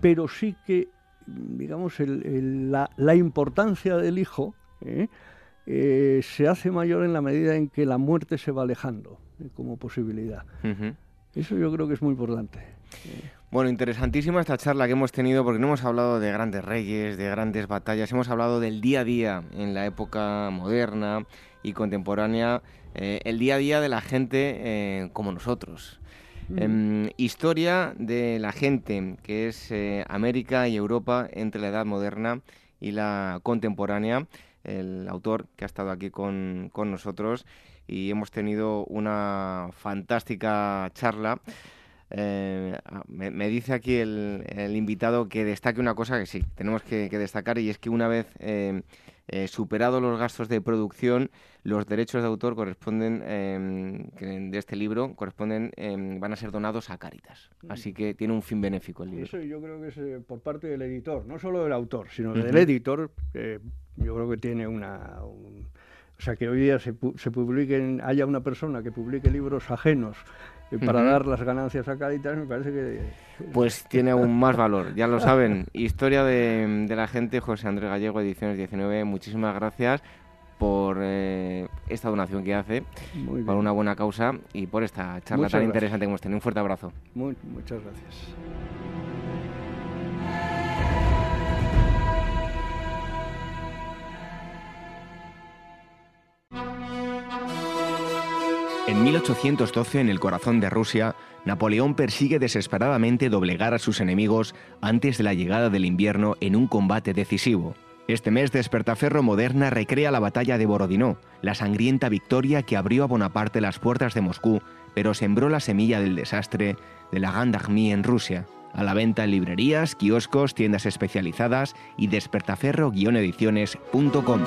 Pero sí que, digamos, la, importancia del hijo ¿eh? se hace mayor en la medida en que la muerte se va alejando como posibilidad. Eso yo creo que es muy importante. Bueno, interesantísima esta charla que hemos tenido porque no hemos hablado de grandes reyes, de grandes batallas, hemos hablado del día a día en la época moderna y contemporánea, eh, el día a día de la gente eh, como nosotros. Em, historia de la gente, que es eh, América y Europa entre la edad moderna y la contemporánea. El autor que ha estado aquí con, con nosotros y hemos tenido una fantástica charla. Eh, me, dice aquí el, invitado que destaque una cosa que sí, tenemos que, destacar y es que una vez eh, eh, superados los gastos de producción, los derechos de autor corresponden em, de este libro corresponden em, van a ser donados a Caritas. Mm. Así que tiene un fin benéfico el libro. Eso yo creo que es por parte del editor, no solo del autor, sino del editor. yo creo que tiene una o sea, que hoy día se, se publiquen, haya una persona que publique libros ajenos para dar las ganancias a Cádiz me parece que... Pues tiene aún más valor, ya lo saben. Historia de, la gente, José Andrés Gallego, Ediciones 19, muchísimas gracias por eh, esta donación que hace, por una buena causa y por esta charla tan interesante que hemos tenido. Un fuerte abrazo. muchas gracias. En 1812, en el corazón de Rusia, Napoleón persigue desesperadamente doblegar a sus enemigos antes de la llegada del invierno en un combate decisivo. Este mes, Despertaferro Moderna recrea la batalla de Borodino, la sangrienta victoria que abrió a Bonaparte las puertas de Moscú, pero sembró la semilla del desastre de la Armée en Rusia. A la venta en librerías, kioscos, tiendas especializadas y despertaferro-ediciones.com.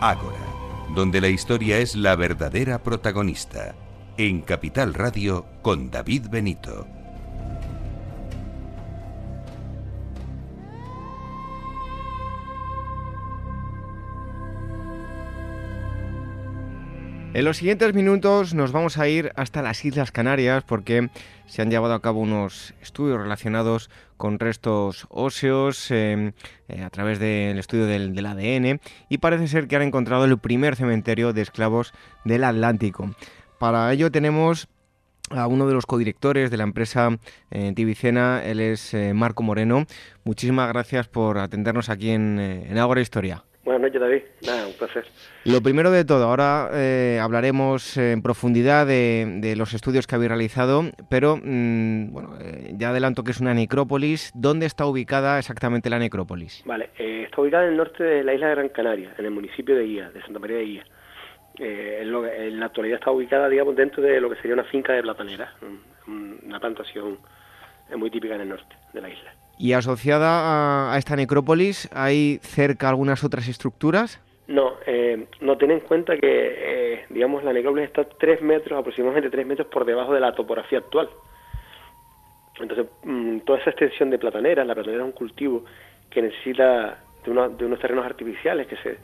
Ágora, donde la historia es la verdadera protagonista. En Capital Radio con David Benito. En los siguientes minutos nos vamos a ir hasta las Islas Canarias porque se han llevado a cabo unos estudios relacionados con restos óseos em, eh, a través del estudio del, ADN y parece ser que han encontrado el primer cementerio de esclavos del Atlántico. Para ello tenemos a uno de los codirectores de la empresa eh, Tibicena, él es eh, Marco Moreno. Muchísimas gracias por atendernos aquí en, en Ágora Historia. Buenas noches, David. Nada, un placer. Lo primero de todo, ahora eh, hablaremos en profundidad de, los estudios que habéis realizado, pero mm, bueno, eh, ya adelanto que es una necrópolis. ¿Dónde está ubicada exactamente la necrópolis? Vale, eh, está ubicada en el norte de la isla de Gran Canaria, en el municipio de Guía, de Santa María de Guía. En, en, la actualidad está ubicada, digamos, dentro de lo que sería una finca de platanera, una plantación muy típica en el norte de la isla. ¿Y asociada a, esta necrópolis hay cerca algunas otras estructuras? No, eh, no ten en cuenta que, eh, digamos, la necrópolis está tres metros, aproximadamente tres metros por debajo de la topografía actual. Entonces, mm, toda esa extensión de platanera, la platanera es un cultivo que necesita de, de unos terrenos artificiales que se,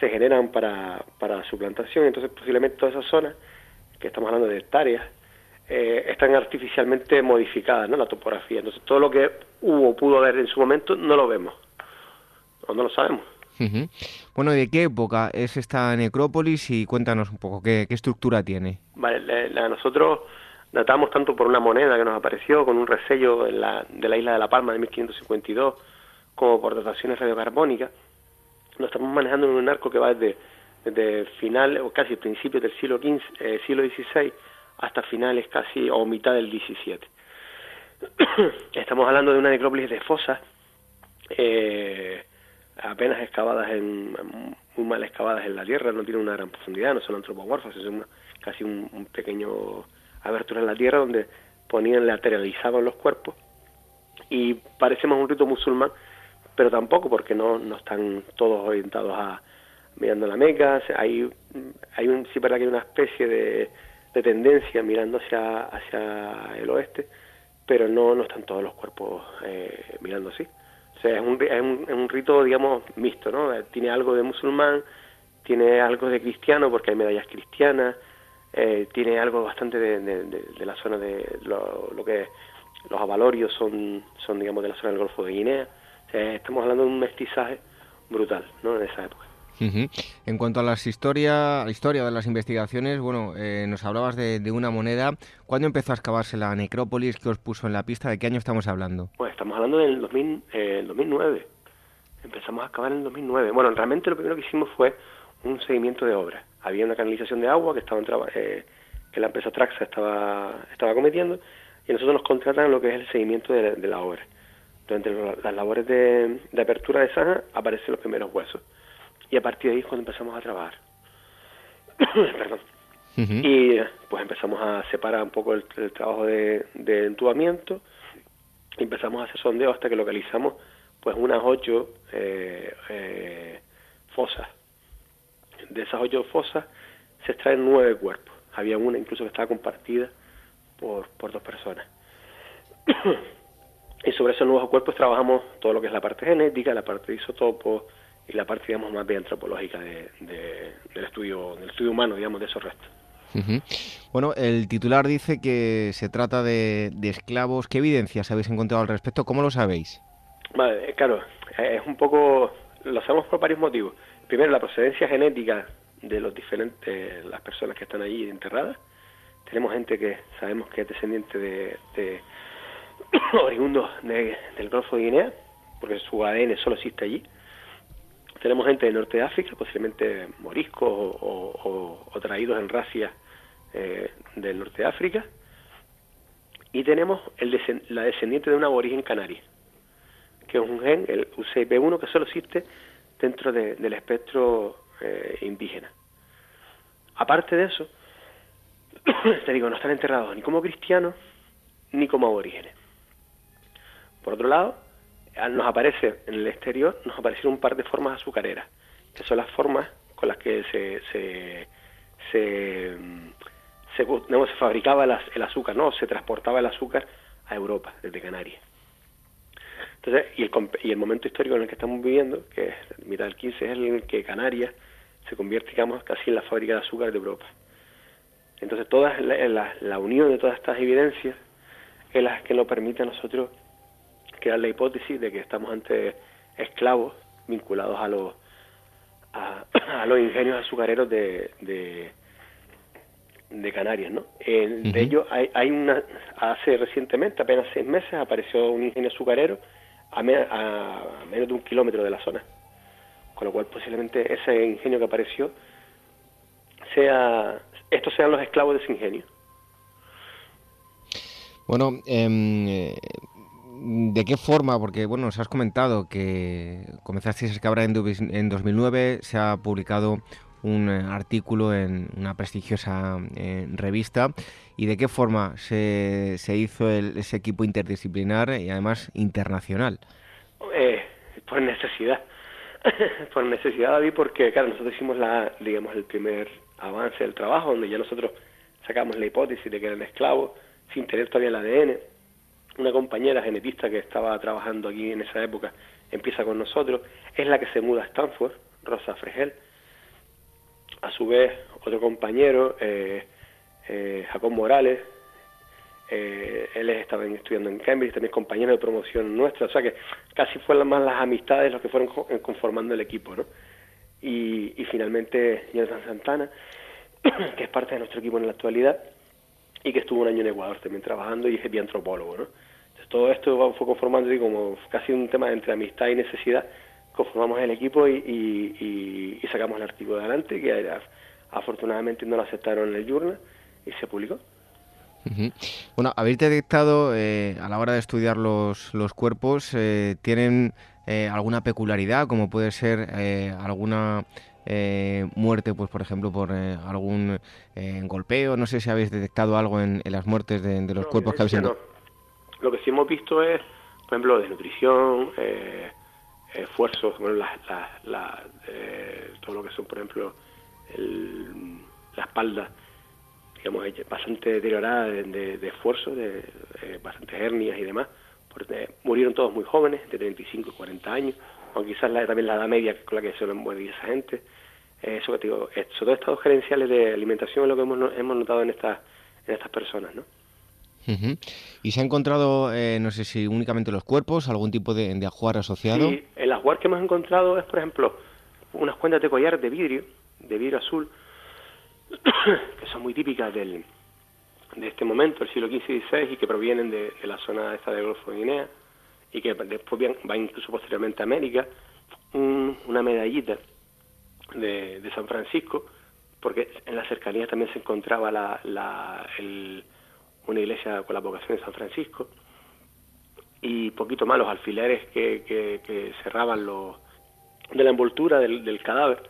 se generan para, para su plantación. Entonces, posiblemente toda esa zona, que estamos hablando de hectáreas, eh, están artificialmente modificadas, ¿no? La topografía. Entonces, todo lo que hubo o pudo haber en su momento no lo vemos, o no lo sabemos. Bueno, ¿de qué época es esta necrópolis? Y cuéntanos un poco, ¿qué, estructura tiene? Vale, nosotros datamos tanto por una moneda que nos apareció con un resello en la, de la isla de La Palma de 1552, como por dataciones radiocarbónicas. Nos estamos manejando en un arco que va desde, desde final, o casi principios del siglo XV, eh, siglo XVI, hasta finales casi o mitad del 17. (clears throat) Estamos hablando de una necrópolis de fosas eh, apenas excavadas en muy mal excavadas en la tierra, no tienen una gran profundidad, no son antropomorfas, son casi un, pequeño abertura en la tierra donde ponían lateralizaban los cuerpos y parece más un rito musulmán, pero tampoco porque no, no están todos orientados a mirando la Meca, hay, hay un, sí verdad que hay una especie de de tendencia mirando hacia, hacia el oeste, pero no, no están todos los cuerpos eh, mirando así. O sea, es un, es un, rito, digamos, mixto, ¿no? Tiene algo de musulmán, tiene algo de cristiano, porque hay medallas cristianas, eh, tiene algo bastante de, de, la zona de lo, lo, que los avalorios son, son, digamos, de la zona del Golfo de Guinea. O sea, estamos hablando de un mestizaje brutal, ¿no? En esa época. En cuanto a las historia, la historia de las investigaciones, bueno, eh, nos hablabas de, una moneda. ¿Cuándo empezó a excavarse la necrópolis? ¿Qué os puso en la pista? ¿De qué año estamos hablando? Pues estamos hablando del 2009. Empezamos a excavar en el 2009. Bueno, realmente lo primero que hicimos fue un seguimiento de obras. Había una canalización de agua que estaba eh, que la empresa Traxa estaba, estaba cometiendo y nosotros nos contratan lo que es el seguimiento de, la obra. Durante las labores de, de apertura de zanja aparecen los primeros huesos y a partir de ahí es cuando empezamos a trabajar. (coughs) Perdón. Y pues empezamos a separar un poco el, trabajo de, entubamiento y empezamos a hacer sondeo hasta que localizamos pues unas ocho eh, eh, fosas. De esas ocho fosas se extraen nueve cuerpos. Había una incluso que estaba compartida por, por dos personas. (coughs) y sobre esos nuevos cuerpos trabajamos todo lo que es la parte genética, la parte de isotopos y la parte, digamos, más bien antropológica de, del, estudio, del estudio humano, digamos, de esos restos. Bueno, el titular dice que se trata de, de, esclavos. ¿Qué evidencias habéis encontrado al respecto? ¿Cómo lo sabéis? Vale, eh, claro, es un poco, lo sabemos por varios motivos. Primero, la procedencia genética de los diferentes, las personas que están allí enterradas. Tenemos gente que sabemos que es descendiente de, de (coughs) oriundos del Golfo de Guinea, porque su ADN solo existe allí. Tenemos gente del norte de África, posiblemente moriscos o, traídos en racias eh, del norte de África. Y tenemos la descendiente de un aborigen canario, que es un gen, el UCP1, que solo existe dentro del espectro eh, indígena. Aparte de eso, (coughs) te digo, no están enterrados ni como cristianos ni como aborígenes. Por otro lado, nos aparece en el exterior, nos aparecieron un par de formas azucareras, que son las formas con las que se, se, se, se, fabricaba el azúcar, no, se transportaba el azúcar a Europa, desde Canarias. Entonces, y el, y el momento histórico en el que estamos viviendo, que es mitad del 15, es el que Canarias se convierte, digamos, casi en la fábrica de azúcar de Europa. Entonces, toda la, la unión de todas estas evidencias es la que nos permite a nosotros crear la hipótesis de que estamos ante esclavos vinculados a los a, (clears throat) los ingenios azucareros de, de, Canarias, ¿no? De ellos hay, hay una hace recientemente, apenas seis meses, apareció un ingenio azucarero a, a menos de un kilómetro de la zona, con lo cual posiblemente ese ingenio que apareció sea estos sean los esclavos de ese ingenio. Bueno, eh, ¿De qué forma? Porque, bueno, nos has comentado que comenzasteis a excavar en, en 2009, se ha publicado un eh, artículo en una prestigiosa eh, revista. ¿Y de qué forma se, se hizo ese equipo interdisciplinar y además internacional? Eh, por necesidad. (laughs) por necesidad, David, porque, claro, nosotros hicimos la, digamos, el primer avance del trabajo, donde ya nosotros sacamos la hipótesis de que eran esclavos, sin tener todavía el ADN una compañera genetista que estaba trabajando aquí en esa época empieza con nosotros, es la que se muda a Stanford, Rosa Fregel. A su vez, otro compañero, eh, eh, Jacob Morales, eh, él estaba estudiando en Cambridge, también compañero de promoción nuestra, o sea que casi fueron más las amistades los que fueron conformando el equipo, ¿no? Y, y finalmente Jonathan Santana, (coughs) que es parte de nuestro equipo en la actualidad, y que estuvo un año en Ecuador también trabajando y es biantropólogo, ¿no? todo esto fue conformando y como casi un tema entre amistad y necesidad, conformamos el equipo y, sacamos el artículo adelante, que afortunadamente no lo aceptaron en el journal y se publicó. Bueno, habéis detectado eh, a la hora de estudiar los, los cuerpos, eh, ¿tienen eh, alguna peculiaridad, como puede ser alguna muerte, pues por ejemplo, por algún golpeo? No sé si habéis detectado algo en, las muertes de, los cuerpos que habéis encontrado. Lo que sí hemos visto es, por ejemplo, desnutrición, eh, esfuerzos, bueno, la, la, eh, todo lo que son, por ejemplo, la espalda, digamos, bastante deteriorada de, esfuerzo, de, eh, bastantes hernias y demás. Porque murieron todos muy jóvenes, de 35 y 40 años, aunque quizás la, también la edad media con la que se lo muere esa gente. eso que te digo, sobre todo estados gerenciales de alimentación es lo que hemos, hemos notado en estas, en estas personas, ¿no? ¿Y se ha encontrado, eh, no sé si únicamente los cuerpos, algún tipo de, de ajuar asociado? Sí, el ajuar que hemos encontrado es, por ejemplo, unas cuentas de collar de vidrio, de vidrio azul, (coughs) que son muy típicas del, de este momento, el siglo XV y XVI, y que provienen de, la zona esta del Golfo de Guinea, y que después va incluso posteriormente a América, una medallita de, de, San Francisco, porque en la cercanía también se encontraba la, la, el, una iglesia con la vocación de San Francisco, y poquito más los alfileres que, que, cerraban los de la envoltura del, cadáver,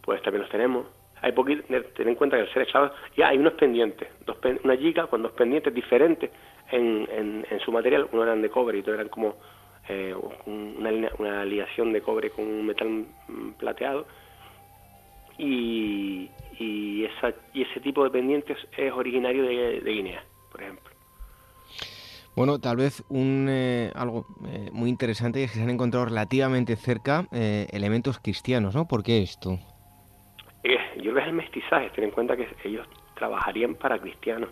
pues también los tenemos. Hay poquito, ten en cuenta que el ser esclavo, ya hay unos pendientes, dos una giga con dos pendientes diferentes en, en, su material, uno eran de cobre y otro eran como eh, una, una aleación de cobre con un metal plateado, y, y, esa, y ese tipo de pendientes es originario de Guinea por ejemplo. Bueno, tal vez un eh, algo eh, muy interesante es que se han encontrado relativamente cerca eh, elementos cristianos, ¿no? ¿Por qué esto? yo creo que es el mestizaje, ten en cuenta que ellos trabajarían para cristianos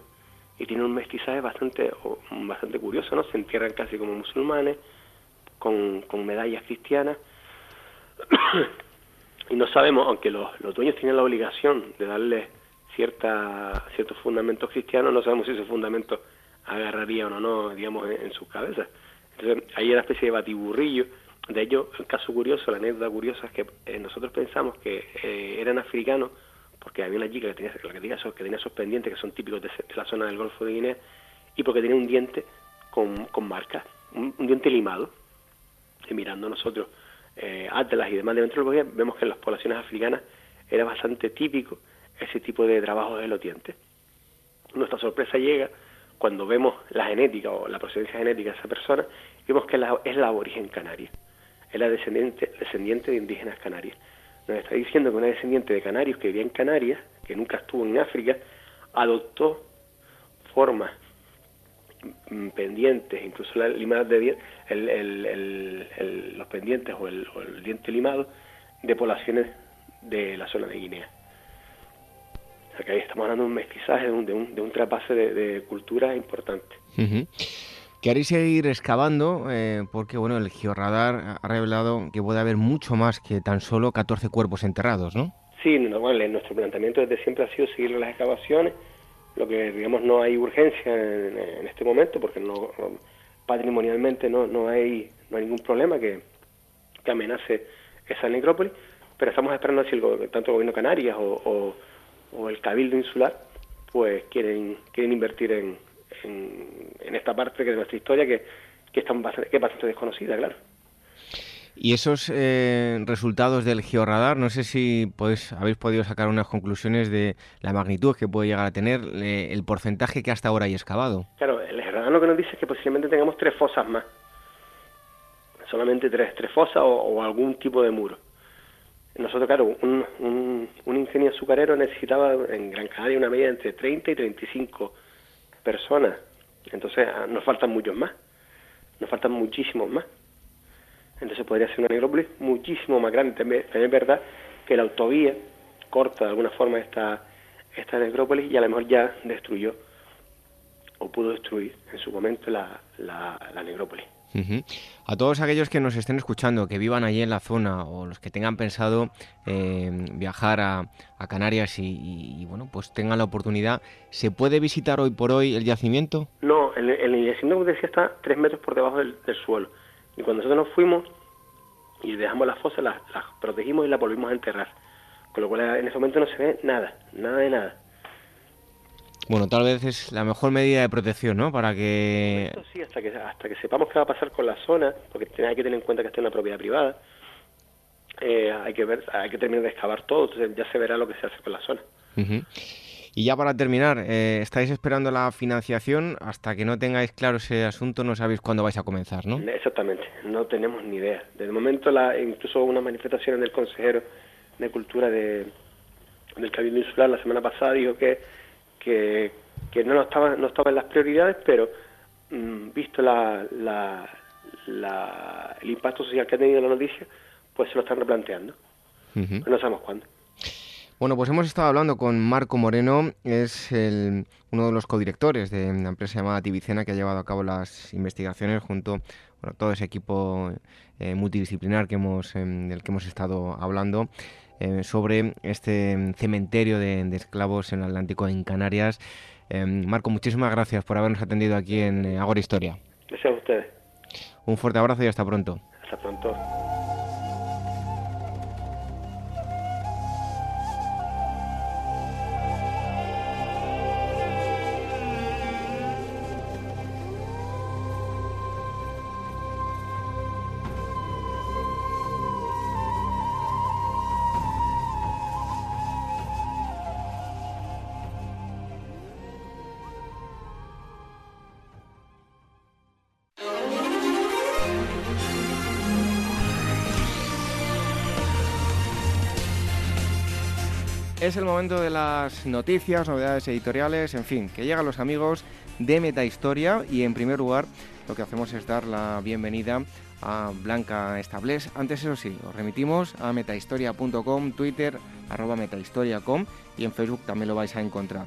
y tienen un mestizaje bastante bastante curioso, ¿no? Se entierran casi como musulmanes, con, con medallas cristianas, (coughs) y no sabemos, aunque los, los dueños tienen la obligación de darle cierta, ciertos fundamentos cristianos, no sabemos si esos fundamentos agarrarían o no, digamos, en, sus cabezas. Entonces, hay una especie de batiburrillo. De hecho, el caso curioso, la anécdota curiosa es que eh, nosotros pensamos que eh, eran africanos porque había una chica que tenía, que tenía, esos, que tenía esos pendientes que son típicos de, la zona del Golfo de Guinea y porque tenía un diente con, marcas, un, diente limado. Y mirando nosotros eh, Atlas y demás de antropología, vemos que en las poblaciones africanas era bastante típico ese tipo de trabajo de los dientes. Nuestra sorpresa llega cuando vemos la genética o la procedencia genética de esa persona, vemos que es la aborigen canaria, es la descendiente, descendiente de indígenas canarias. Nos está diciendo que una descendiente de canarios que vivía en Canarias, que nunca estuvo en África, adoptó formas mm, pendientes, incluso la limada de los pendientes o el, diente limado de poblaciones de la zona de Guinea. O sea que ahí estamos hablando de un mestizaje, de un, de un, de trapase de, cultura importante. Queréis seguir excavando eh, porque bueno, el georradar ha revelado que puede haber mucho más que tan solo 14 cuerpos enterrados, ¿no? Sí, normal, nuestro planteamiento desde siempre ha sido seguir las excavaciones, lo que digamos no hay urgencia en, este momento porque no, patrimonialmente no, no hay no hay ningún problema que, que amenace esa necrópolis, pero estamos esperando si el, tanto el gobierno de Canarias o o el cabildo insular, pues quieren, quieren invertir en, en, esta parte de nuestra historia que, que, está bastante, que es bastante desconocida, claro. Y esos eh, resultados del georradar, no sé si podéis, habéis podido sacar unas conclusiones de la magnitud que puede llegar a tener el porcentaje que hasta ahora hay excavado. Claro, el georradar lo que nos dice es que posiblemente tengamos tres fosas más. Solamente tres, tres fosas o algún tipo de muro. Nosotros, claro, un, un, un, ingenio azucarero necesitaba en Gran Canaria una media entre 30 y 35 personas. Entonces ah, nos faltan muchos más, nos faltan muchísimos más. Entonces podría ser una necrópolis muchísimo más grande. También, es verdad que la autovía corta de alguna forma esta, esta necrópolis y a lo mejor ya destruyó o pudo destruir en su momento la, la, la necrópolis. A todos aquellos que nos estén escuchando, que vivan allí en la zona o los que tengan pensado eh, viajar a, Canarias y, bueno, pues tengan la oportunidad, ¿se puede visitar hoy por hoy el yacimiento? No, el, yacimiento, como decía, está tres metros por debajo del, suelo. Y cuando nosotros nos fuimos y dejamos las fosas, las protegimos y las volvimos a enterrar. Con lo cual en ese momento no se ve nada, nada de nada. Bueno, tal vez es la mejor medida de protección, ¿no? Para que... sí, hasta que, hasta que sepamos qué va a pasar con la zona, porque hay que tener en cuenta que está en una propiedad privada, eh, hay que ver, hay que terminar de excavar todo, entonces ya se verá lo que se hace con la zona. Y ya para terminar, eh, estáis esperando la financiación hasta que no tengáis claro ese asunto, no sabéis cuándo vais a comenzar, ¿no? Exactamente, no tenemos ni idea. Desde momento, la, incluso una manifestación del consejero de Cultura de, del Cabildo Insular la semana pasada dijo que que, que no, estaba, no estaba en las prioridades, pero mm, visto la, la, el impacto social que ha tenido la noticia, pues se lo están replanteando. No sabemos cuándo. Bueno, pues hemos estado hablando con Marco Moreno, es el, uno de los codirectores de una empresa llamada Tibicena que ha llevado a cabo las investigaciones junto a todo ese equipo eh, multidisciplinar que hemos, em, del que hemos estado hablando. Eh, sobre este cementerio de, esclavos en el Atlántico en Canarias. Eh, Marco, muchísimas gracias por habernos atendido aquí en eh, Agora Historia. Gracias a ustedes. Un fuerte abrazo y hasta pronto. Hasta pronto. Es el momento de las noticias, novedades editoriales, en fin, que llegan los amigos de Metahistoria y en primer lugar lo que hacemos es dar la bienvenida a Blanca Establés. Antes, eso sí, os remitimos a metahistoria.com, Twitter, arroba metahistoria.com y en Facebook también lo vais a encontrar.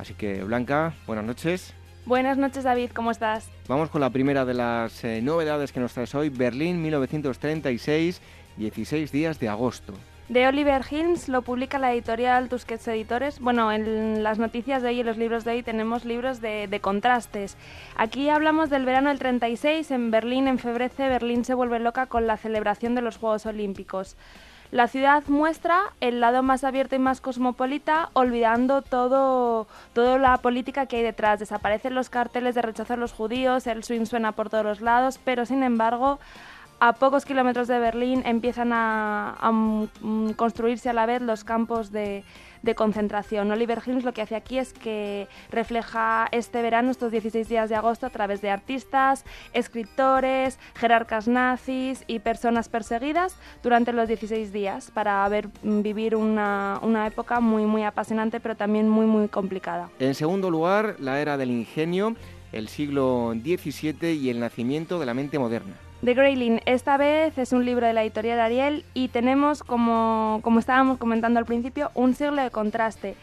Así que, Blanca, buenas noches. Buenas noches, David, ¿cómo estás? Vamos con la primera de las eh, novedades que nos traes hoy, Berlín 1936, 16 días de agosto. De Oliver Hilms lo publica la editorial Tusquets Editores. Bueno, en las noticias de hoy y los libros de hoy tenemos libros de, contrastes. Aquí hablamos del verano del 36, en Berlín, en febrero, Berlín se vuelve loca con la celebración de los Juegos Olímpicos. La ciudad muestra el lado más abierto y más cosmopolita, olvidando todo, toda la política que hay detrás. Desaparecen los carteles de rechazo a los judíos, el swing suena por todos los lados, pero sin embargo a pocos kilómetros de Berlín empiezan a, construirse a la vez los campos de, concentración. Oliver Hilms lo que hace aquí es que refleja este verano, estos 16 días de agosto, a través de artistas, escritores, jerarcas nazis y personas perseguidas durante los 16 días para ver, vivir una, una época muy, muy apasionante, pero también muy, muy complicada. En segundo lugar, la era del ingenio, el siglo XVII y el nacimiento de la mente moderna. The Grayling, esta vez es un libro de la editorial Ariel y tenemos, como, como estábamos comentando al principio, un siglo de contraste.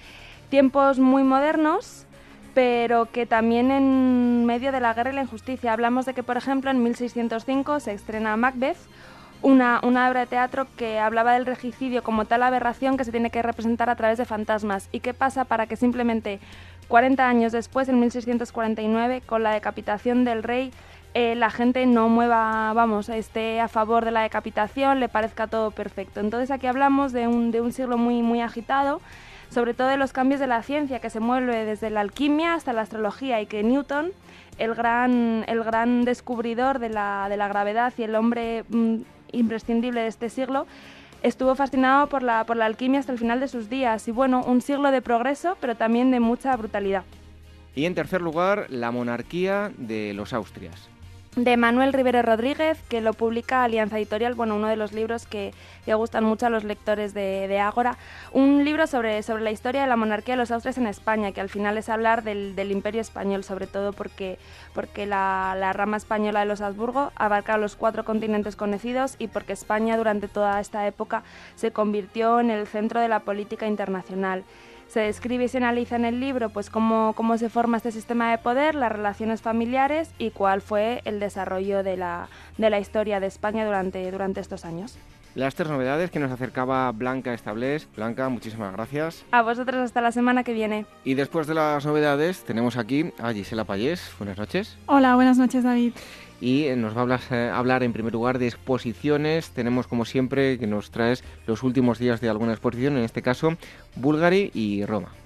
Tiempos muy modernos, pero que también en medio de la guerra y la injusticia. Hablamos de que, por ejemplo, en 1605 se estrena Macbeth, una, una, obra de teatro que hablaba del regicidio como tal aberración que se tiene que representar a través de fantasmas. ¿Y qué pasa para que simplemente 40 años después, en 1649, con la decapitación del rey, eh, la gente no mueva, vamos, esté a favor de la decapitación, le parezca todo perfecto. Entonces aquí hablamos de un, de un siglo muy, muy agitado, sobre todo de los cambios de la ciencia que se mueve desde la alquimia hasta la astrología y que Newton, el gran, el gran descubridor de la, de la gravedad y el hombre mm, imprescindible de este siglo, estuvo fascinado por la, por la alquimia hasta el final de sus días y bueno, un siglo de progreso pero también de mucha brutalidad. Y en tercer lugar, la monarquía de los Austrias de Manuel Rivero Rodríguez, que lo publica Alianza Editorial, bueno, uno de los libros que, que gustan mucho a los lectores de, de, Ágora. Un libro sobre, sobre la historia de la monarquía de los Austrias en España, que al final es hablar del, del imperio español, sobre todo porque, porque la, la, rama española de los Habsburgo abarca los cuatro continentes conocidos y porque España durante toda esta época se convirtió en el centro de la política internacional se describe y se analiza en el libro pues cómo, cómo se forma este sistema de poder, las relaciones familiares y cuál fue el desarrollo de la, de la historia de España durante, durante estos años. Las tres novedades que nos acercaba Blanca Establés. Blanca, muchísimas gracias. A vosotros hasta la semana que viene. Y después de las novedades tenemos aquí a Gisela Payés. Buenas noches. Hola, buenas noches David y eh, nos va a hablar, en primer lugar de exposiciones. Tenemos como siempre que nos traes los últimos días de alguna exposición, en este caso Bulgari y Roma.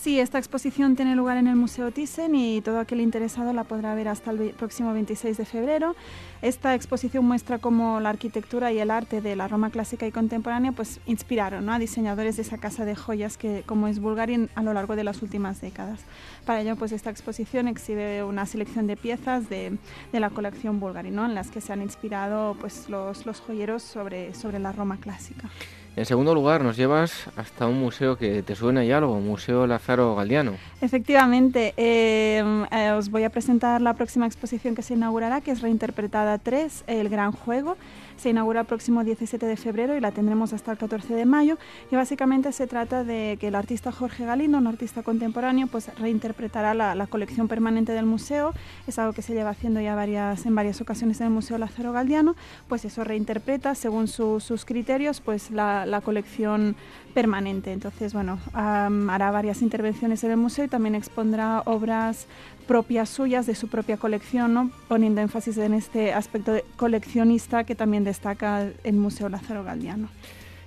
Sí, esta exposición tiene lugar en el Museo Thyssen y todo aquel interesado la podrá ver hasta el próximo 26 de febrero. Esta exposición muestra cómo la arquitectura y el arte de la Roma clásica y contemporánea pues, inspiraron ¿no? a diseñadores de esa casa de joyas que, como es Bulgari a lo largo de las últimas décadas. Para ello, pues, esta exposición exhibe una selección de piezas de, la colección Bulgari, ¿no? en las que se han inspirado pues, los, joyeros sobre la Roma clásica. En segundo lugar, nos llevas hasta un museo que te suena ya algo, Museo Lázaro Galdiano. Efectivamente, eh, eh, os voy a presentar la próxima exposición que se inaugurará, que es Reinterpretada 3, El Gran Juego se inaugura el próximo 17 de febrero y la tendremos hasta el 14 de mayo. Y básicamente se trata de que el artista Jorge Galindo, un artista contemporáneo, pues reinterpretará la, colección permanente del museo. Es algo que se lleva haciendo ya varias, en varias ocasiones en el Museo Lázaro Galdiano. Pues eso reinterpreta según sus criterios pues la, la colección permanente. Entonces, bueno, hará varias intervenciones en el museo y también expondrá obras propias suyas de su propia colección, ¿no? poniendo énfasis en este aspecto de coleccionista que también destaca el Museo Lázaro Galdiano.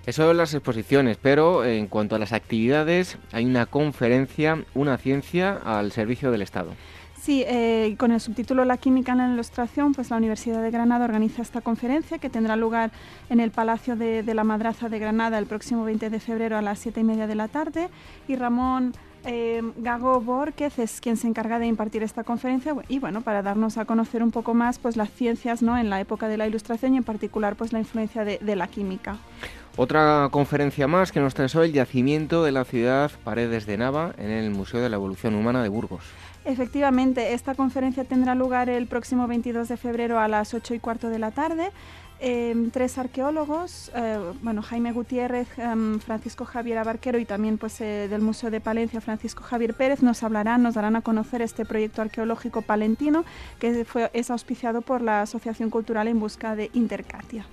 Eso son las exposiciones, pero en cuanto a las actividades, hay una conferencia, una ciencia al servicio del Estado. Sí, eh, con el subtítulo La química en la ilustración, pues la Universidad de Granada organiza esta conferencia que tendrá lugar en el Palacio de, de la Madraza de Granada el próximo 20 de febrero a las 7 y media de la tarde. Y Ramón eh, Gago Borquez es quien se encarga de impartir esta conferencia y bueno, para darnos a conocer un poco más pues las ciencias ¿no? en la época de la ilustración y en particular pues la influencia de, de la química. Otra conferencia más que nos trae hoy el yacimiento de la ciudad Paredes de Nava en el Museo de la Evolución Humana de Burgos. Efectivamente, esta conferencia tendrá lugar el próximo 22 de febrero a las 8 y cuarto de la tarde. Em, tres arqueólogos, eh, bueno, Jaime Gutiérrez, em, Francisco Javier Abarquero y también pues, eh, del Museo de Palencia, Francisco Javier Pérez, nos hablarán, nos darán a conocer este proyecto arqueológico palentino que fue, es auspiciado por la Asociación Cultural en Busca de Intercatia.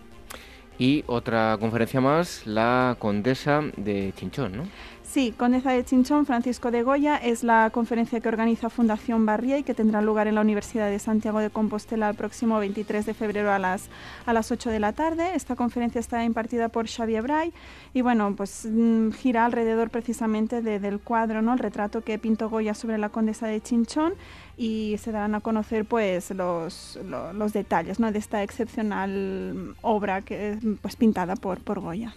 Y otra conferencia más, la condesa de Chinchón, ¿no? Sí, Condesa de Chinchón, Francisco de Goya, es la conferencia que organiza Fundación Barría y que tendrá lugar en la Universidad de Santiago de Compostela el próximo 23 de febrero a las, a las 8 de la tarde. Esta conferencia está impartida por Xavier Bray y bueno, pues mm, gira alrededor precisamente del cuadro, ¿no? el retrato que pintó Goya sobre la Condesa de Chinchón y se darán a conocer pues los, los, detalles ¿no? de esta excepcional obra que pues pintada por, por Goya.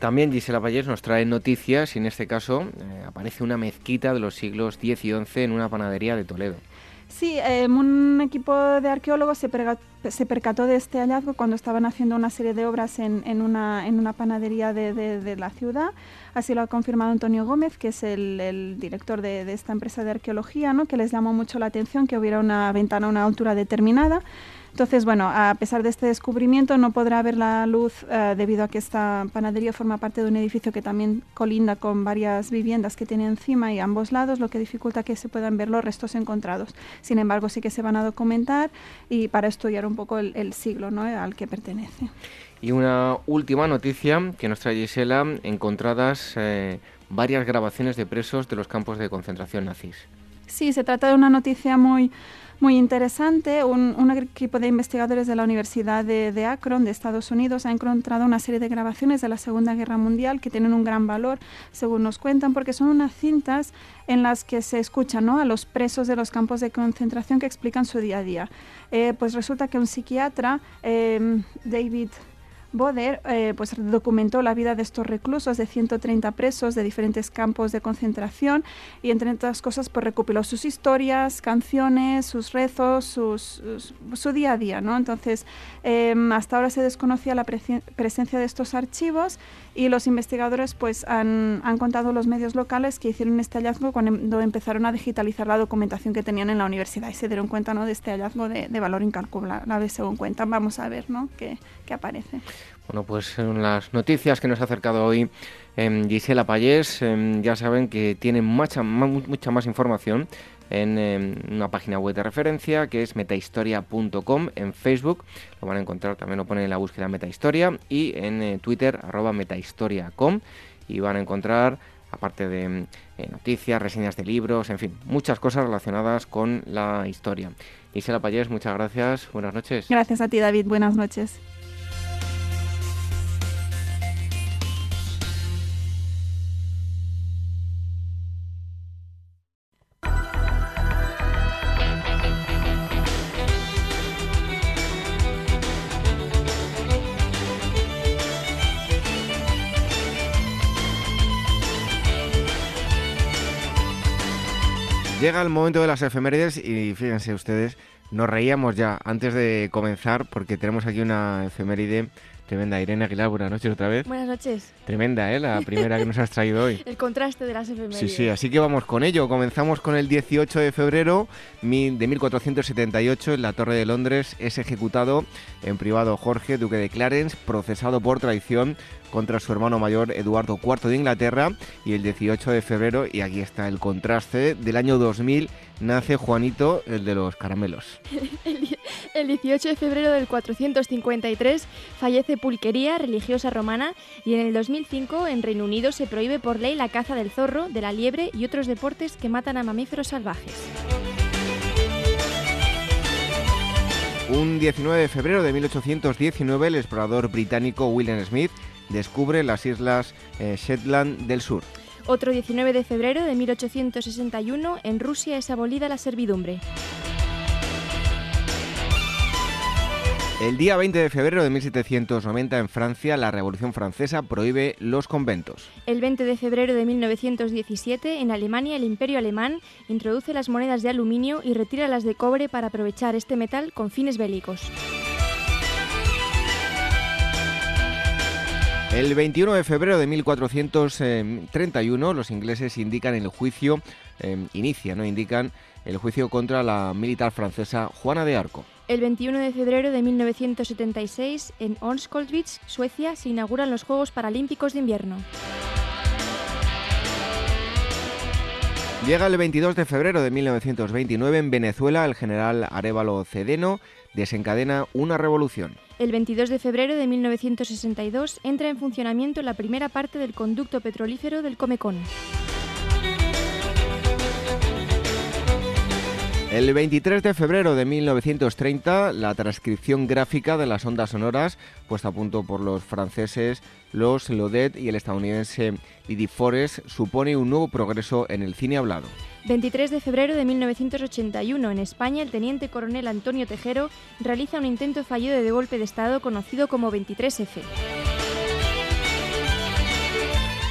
También Gisela Payés nos trae noticias y en este caso eh, aparece una mezquita de los siglos X y XI en una panadería de Toledo. Sí, em, un equipo de arqueólogos se, percató de este hallazgo cuando estaban haciendo una serie de obras en, una, panadería de, la ciudad. Así lo ha confirmado Antonio Gómez, que es el, el director de, de, esta empresa de arqueología, ¿no? que les llamó mucho la atención que hubiera una ventana a una altura determinada. Entonces, bueno, a pesar de este descubrimiento no podrá haber la luz eh, debido a que esta panadería forma parte de un edificio que también colinda con varias viviendas que tiene encima y ambos lados, lo que dificulta que se puedan ver los restos encontrados. Sin embargo, sí que se van a documentar y para estudiar un poco el, siglo ¿no? al que pertenece. Y una última noticia que nos trae Gisela, encontradas eh, varias grabaciones de presos de los campos de concentración nazis. Sí, se trata de una noticia muy muy interesante. Un, equipo de investigadores de la Universidad de, Akron, de Estados Unidos, ha encontrado una serie de grabaciones de la Segunda Guerra Mundial que tienen un gran valor, según nos cuentan, porque son unas cintas en las que se escuchan a los presos de los campos de concentración que explican su día a día. Eh, pues resulta que un psiquiatra, eh, David Boder eh, pues documentó la vida de estos reclusos, de 130 presos de diferentes campos de concentración y entre otras cosas pues recopiló sus historias, canciones, sus rezos, sus, su día a día. ¿no? Entonces, em, hasta ahora se desconocía la presencia de estos archivos y los investigadores pues han, han, contado los medios locales que hicieron este hallazgo cuando empezaron a digitalizar la documentación que tenían en la universidad y se dieron cuenta ¿no? de este hallazgo de, de valor incalculable según cuentan. Vamos a ver ¿no? qué, qué aparece. Bueno, pues son las noticias que nos ha acercado hoy eh, Gisela Payés. Em, ya saben que tienen mucha, mucha más información en em, una página web de referencia que es metahistoria.com en Facebook. Lo van a encontrar, también lo ponen en la búsqueda Metahistoria y en eh, Twitter arroba metahistoria.com y van a encontrar aparte de em, eh, noticias, reseñas de libros, en fin, muchas cosas relacionadas con la historia. Gisela Payés, muchas gracias, buenas noches. Gracias a ti David, buenas noches. Llega el momento de las efemérides y fíjense ustedes, nos reíamos ya antes de comenzar porque tenemos aquí una efeméride tremenda. Irene Aguilar, buenas noches otra vez. Buenas noches. Tremenda, ¿eh? La primera que nos has traído hoy. (laughs) el contraste de las efemérides. Sí, sí, así que vamos con ello. Comenzamos con el 18 de febrero de 1478 en la Torre de Londres. Es ejecutado en privado Jorge, duque de Clarence, procesado por traición contra su hermano mayor Eduardo IV de Inglaterra y el 18 de febrero, y aquí está el contraste, del año 2000 nace Juanito, el de los caramelos. (laughs) el 18 de febrero del 453 fallece Pulquería, religiosa romana, y en el 2005 en Reino Unido se prohíbe por ley la caza del zorro, de la liebre y otros deportes que matan a mamíferos salvajes. Un 19 de febrero de 1819 el explorador británico William Smith descubre las islas eh, Shetland del Sur. Otro 19 de febrero de 1861, en Rusia es abolida la servidumbre. El día 20 de febrero de 1790 en Francia, la Revolución Francesa prohíbe los conventos. El 20 de febrero de 1917, en Alemania, el Imperio Alemán introduce las monedas de aluminio y retira las de cobre para aprovechar este metal con fines bélicos. El 21 de febrero de 1431 los ingleses indican el juicio, eh, inicia, no indican el juicio contra la militar francesa Juana de Arco. El 21 de febrero de 1976, en Onskolvich, Suecia, se inauguran los Juegos Paralímpicos de Invierno. Llega el 22 de febrero de 1929 en Venezuela el general Arevalo Cedeno desencadena una revolución. El 22 de febrero de 1962 entra en funcionamiento la primera parte del conducto petrolífero del Comecon. El 23 de febrero de 1930, la transcripción gráfica de las ondas sonoras, puesta a punto por los franceses, los Lodet y el estadounidense Didi Forest, supone un nuevo progreso en el cine hablado. 23 de febrero de 1981, en España, el teniente coronel Antonio Tejero realiza un intento fallido de golpe de Estado conocido como 23F.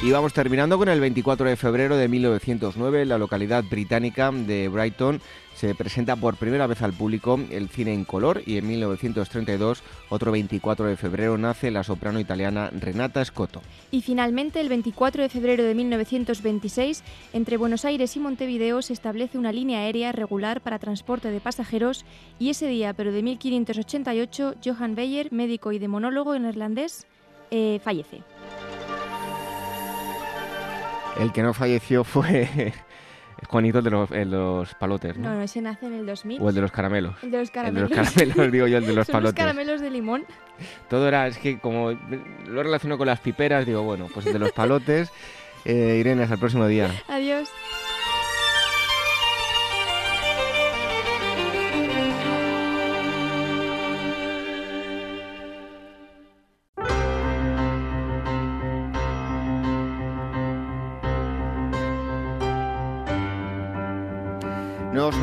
Y vamos terminando con el 24 de febrero de 1909, la localidad británica de Brighton se presenta por primera vez al público el cine en color y en 1932, otro 24 de febrero, nace la soprano italiana Renata Scotto. Y finalmente, el 24 de febrero de 1926, entre Buenos Aires y Montevideo se establece una línea aérea regular para transporte de pasajeros y ese día, pero de 1588, Johan Beyer, médico y demonólogo neerlandés, eh, fallece. El que no falleció (laughs) fue Juanito de los, los palotes, ¿no? No, no, ese nace en el 2000. O el de los caramelos. El de los caramelos. El de los caramelos, digo yo, el de (laughs) los Son palotes. los caramelos de limón. Todo era, es que como lo relaciono con las piperas, digo, bueno, pues el de los palotes. (laughs) Eh, Irene, hasta el próximo día. Adiós.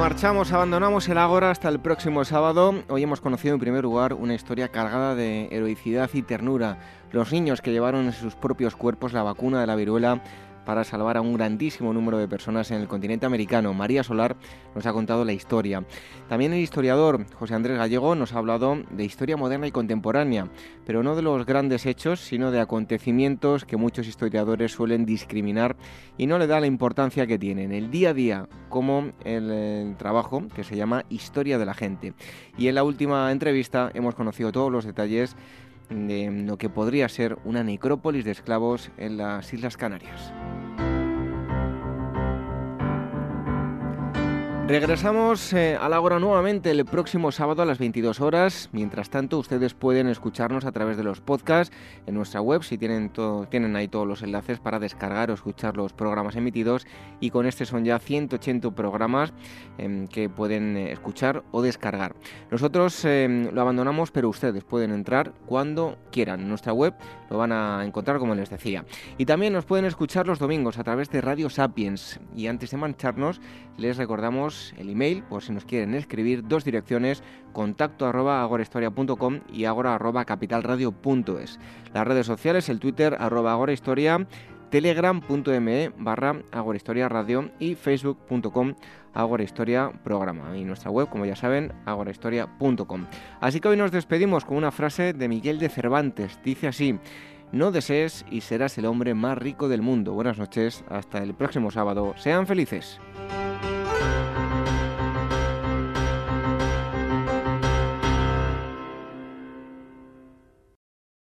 Marchamos, abandonamos el Ágora hasta el próximo sábado. Hoy hemos conocido en primer lugar una historia cargada de heroicidad y ternura. Los niños que llevaron en sus propios cuerpos la vacuna de la viruela para salvar a un grandísimo número de personas en el continente americano. María Solar nos ha contado la historia. También el historiador José Andrés Gallego nos ha hablado de historia moderna y contemporánea, pero no de los grandes hechos, sino de acontecimientos que muchos historiadores suelen discriminar y no le da la importancia que tienen, el día a día, como el, el trabajo que se llama Historia de la Gente. Y en la última entrevista hemos conocido todos los detalles de lo que podría ser una necrópolis de esclavos en las Islas Canarias. Regresamos eh, a la hora nuevamente el próximo sábado a las 22 horas. Mientras tanto, ustedes pueden escucharnos a través de los podcasts en nuestra web, si tienen, to- tienen ahí todos los enlaces para descargar o escuchar los programas emitidos. Y con este son ya 180 programas em, que pueden eh, escuchar o descargar. Nosotros em, lo abandonamos, pero ustedes pueden entrar cuando quieran. En nuestra web lo van a encontrar como les decía. Y también nos pueden escuchar los domingos a través de Radio Sapiens. Y antes de marcharnos, les recordamos el email, por si nos quieren escribir, dos direcciones, contacto arroba y agora arroba capitalradio.es. Las redes sociales, el Twitter arroba telegram.me barra radio y facebook.com agorahistoria programa y nuestra web, como ya saben, agorahistoria.com. Así que hoy nos despedimos con una frase de Miguel de Cervantes. Dice así, no desees y serás el hombre más rico del mundo. Buenas noches, hasta el próximo sábado. Sean felices.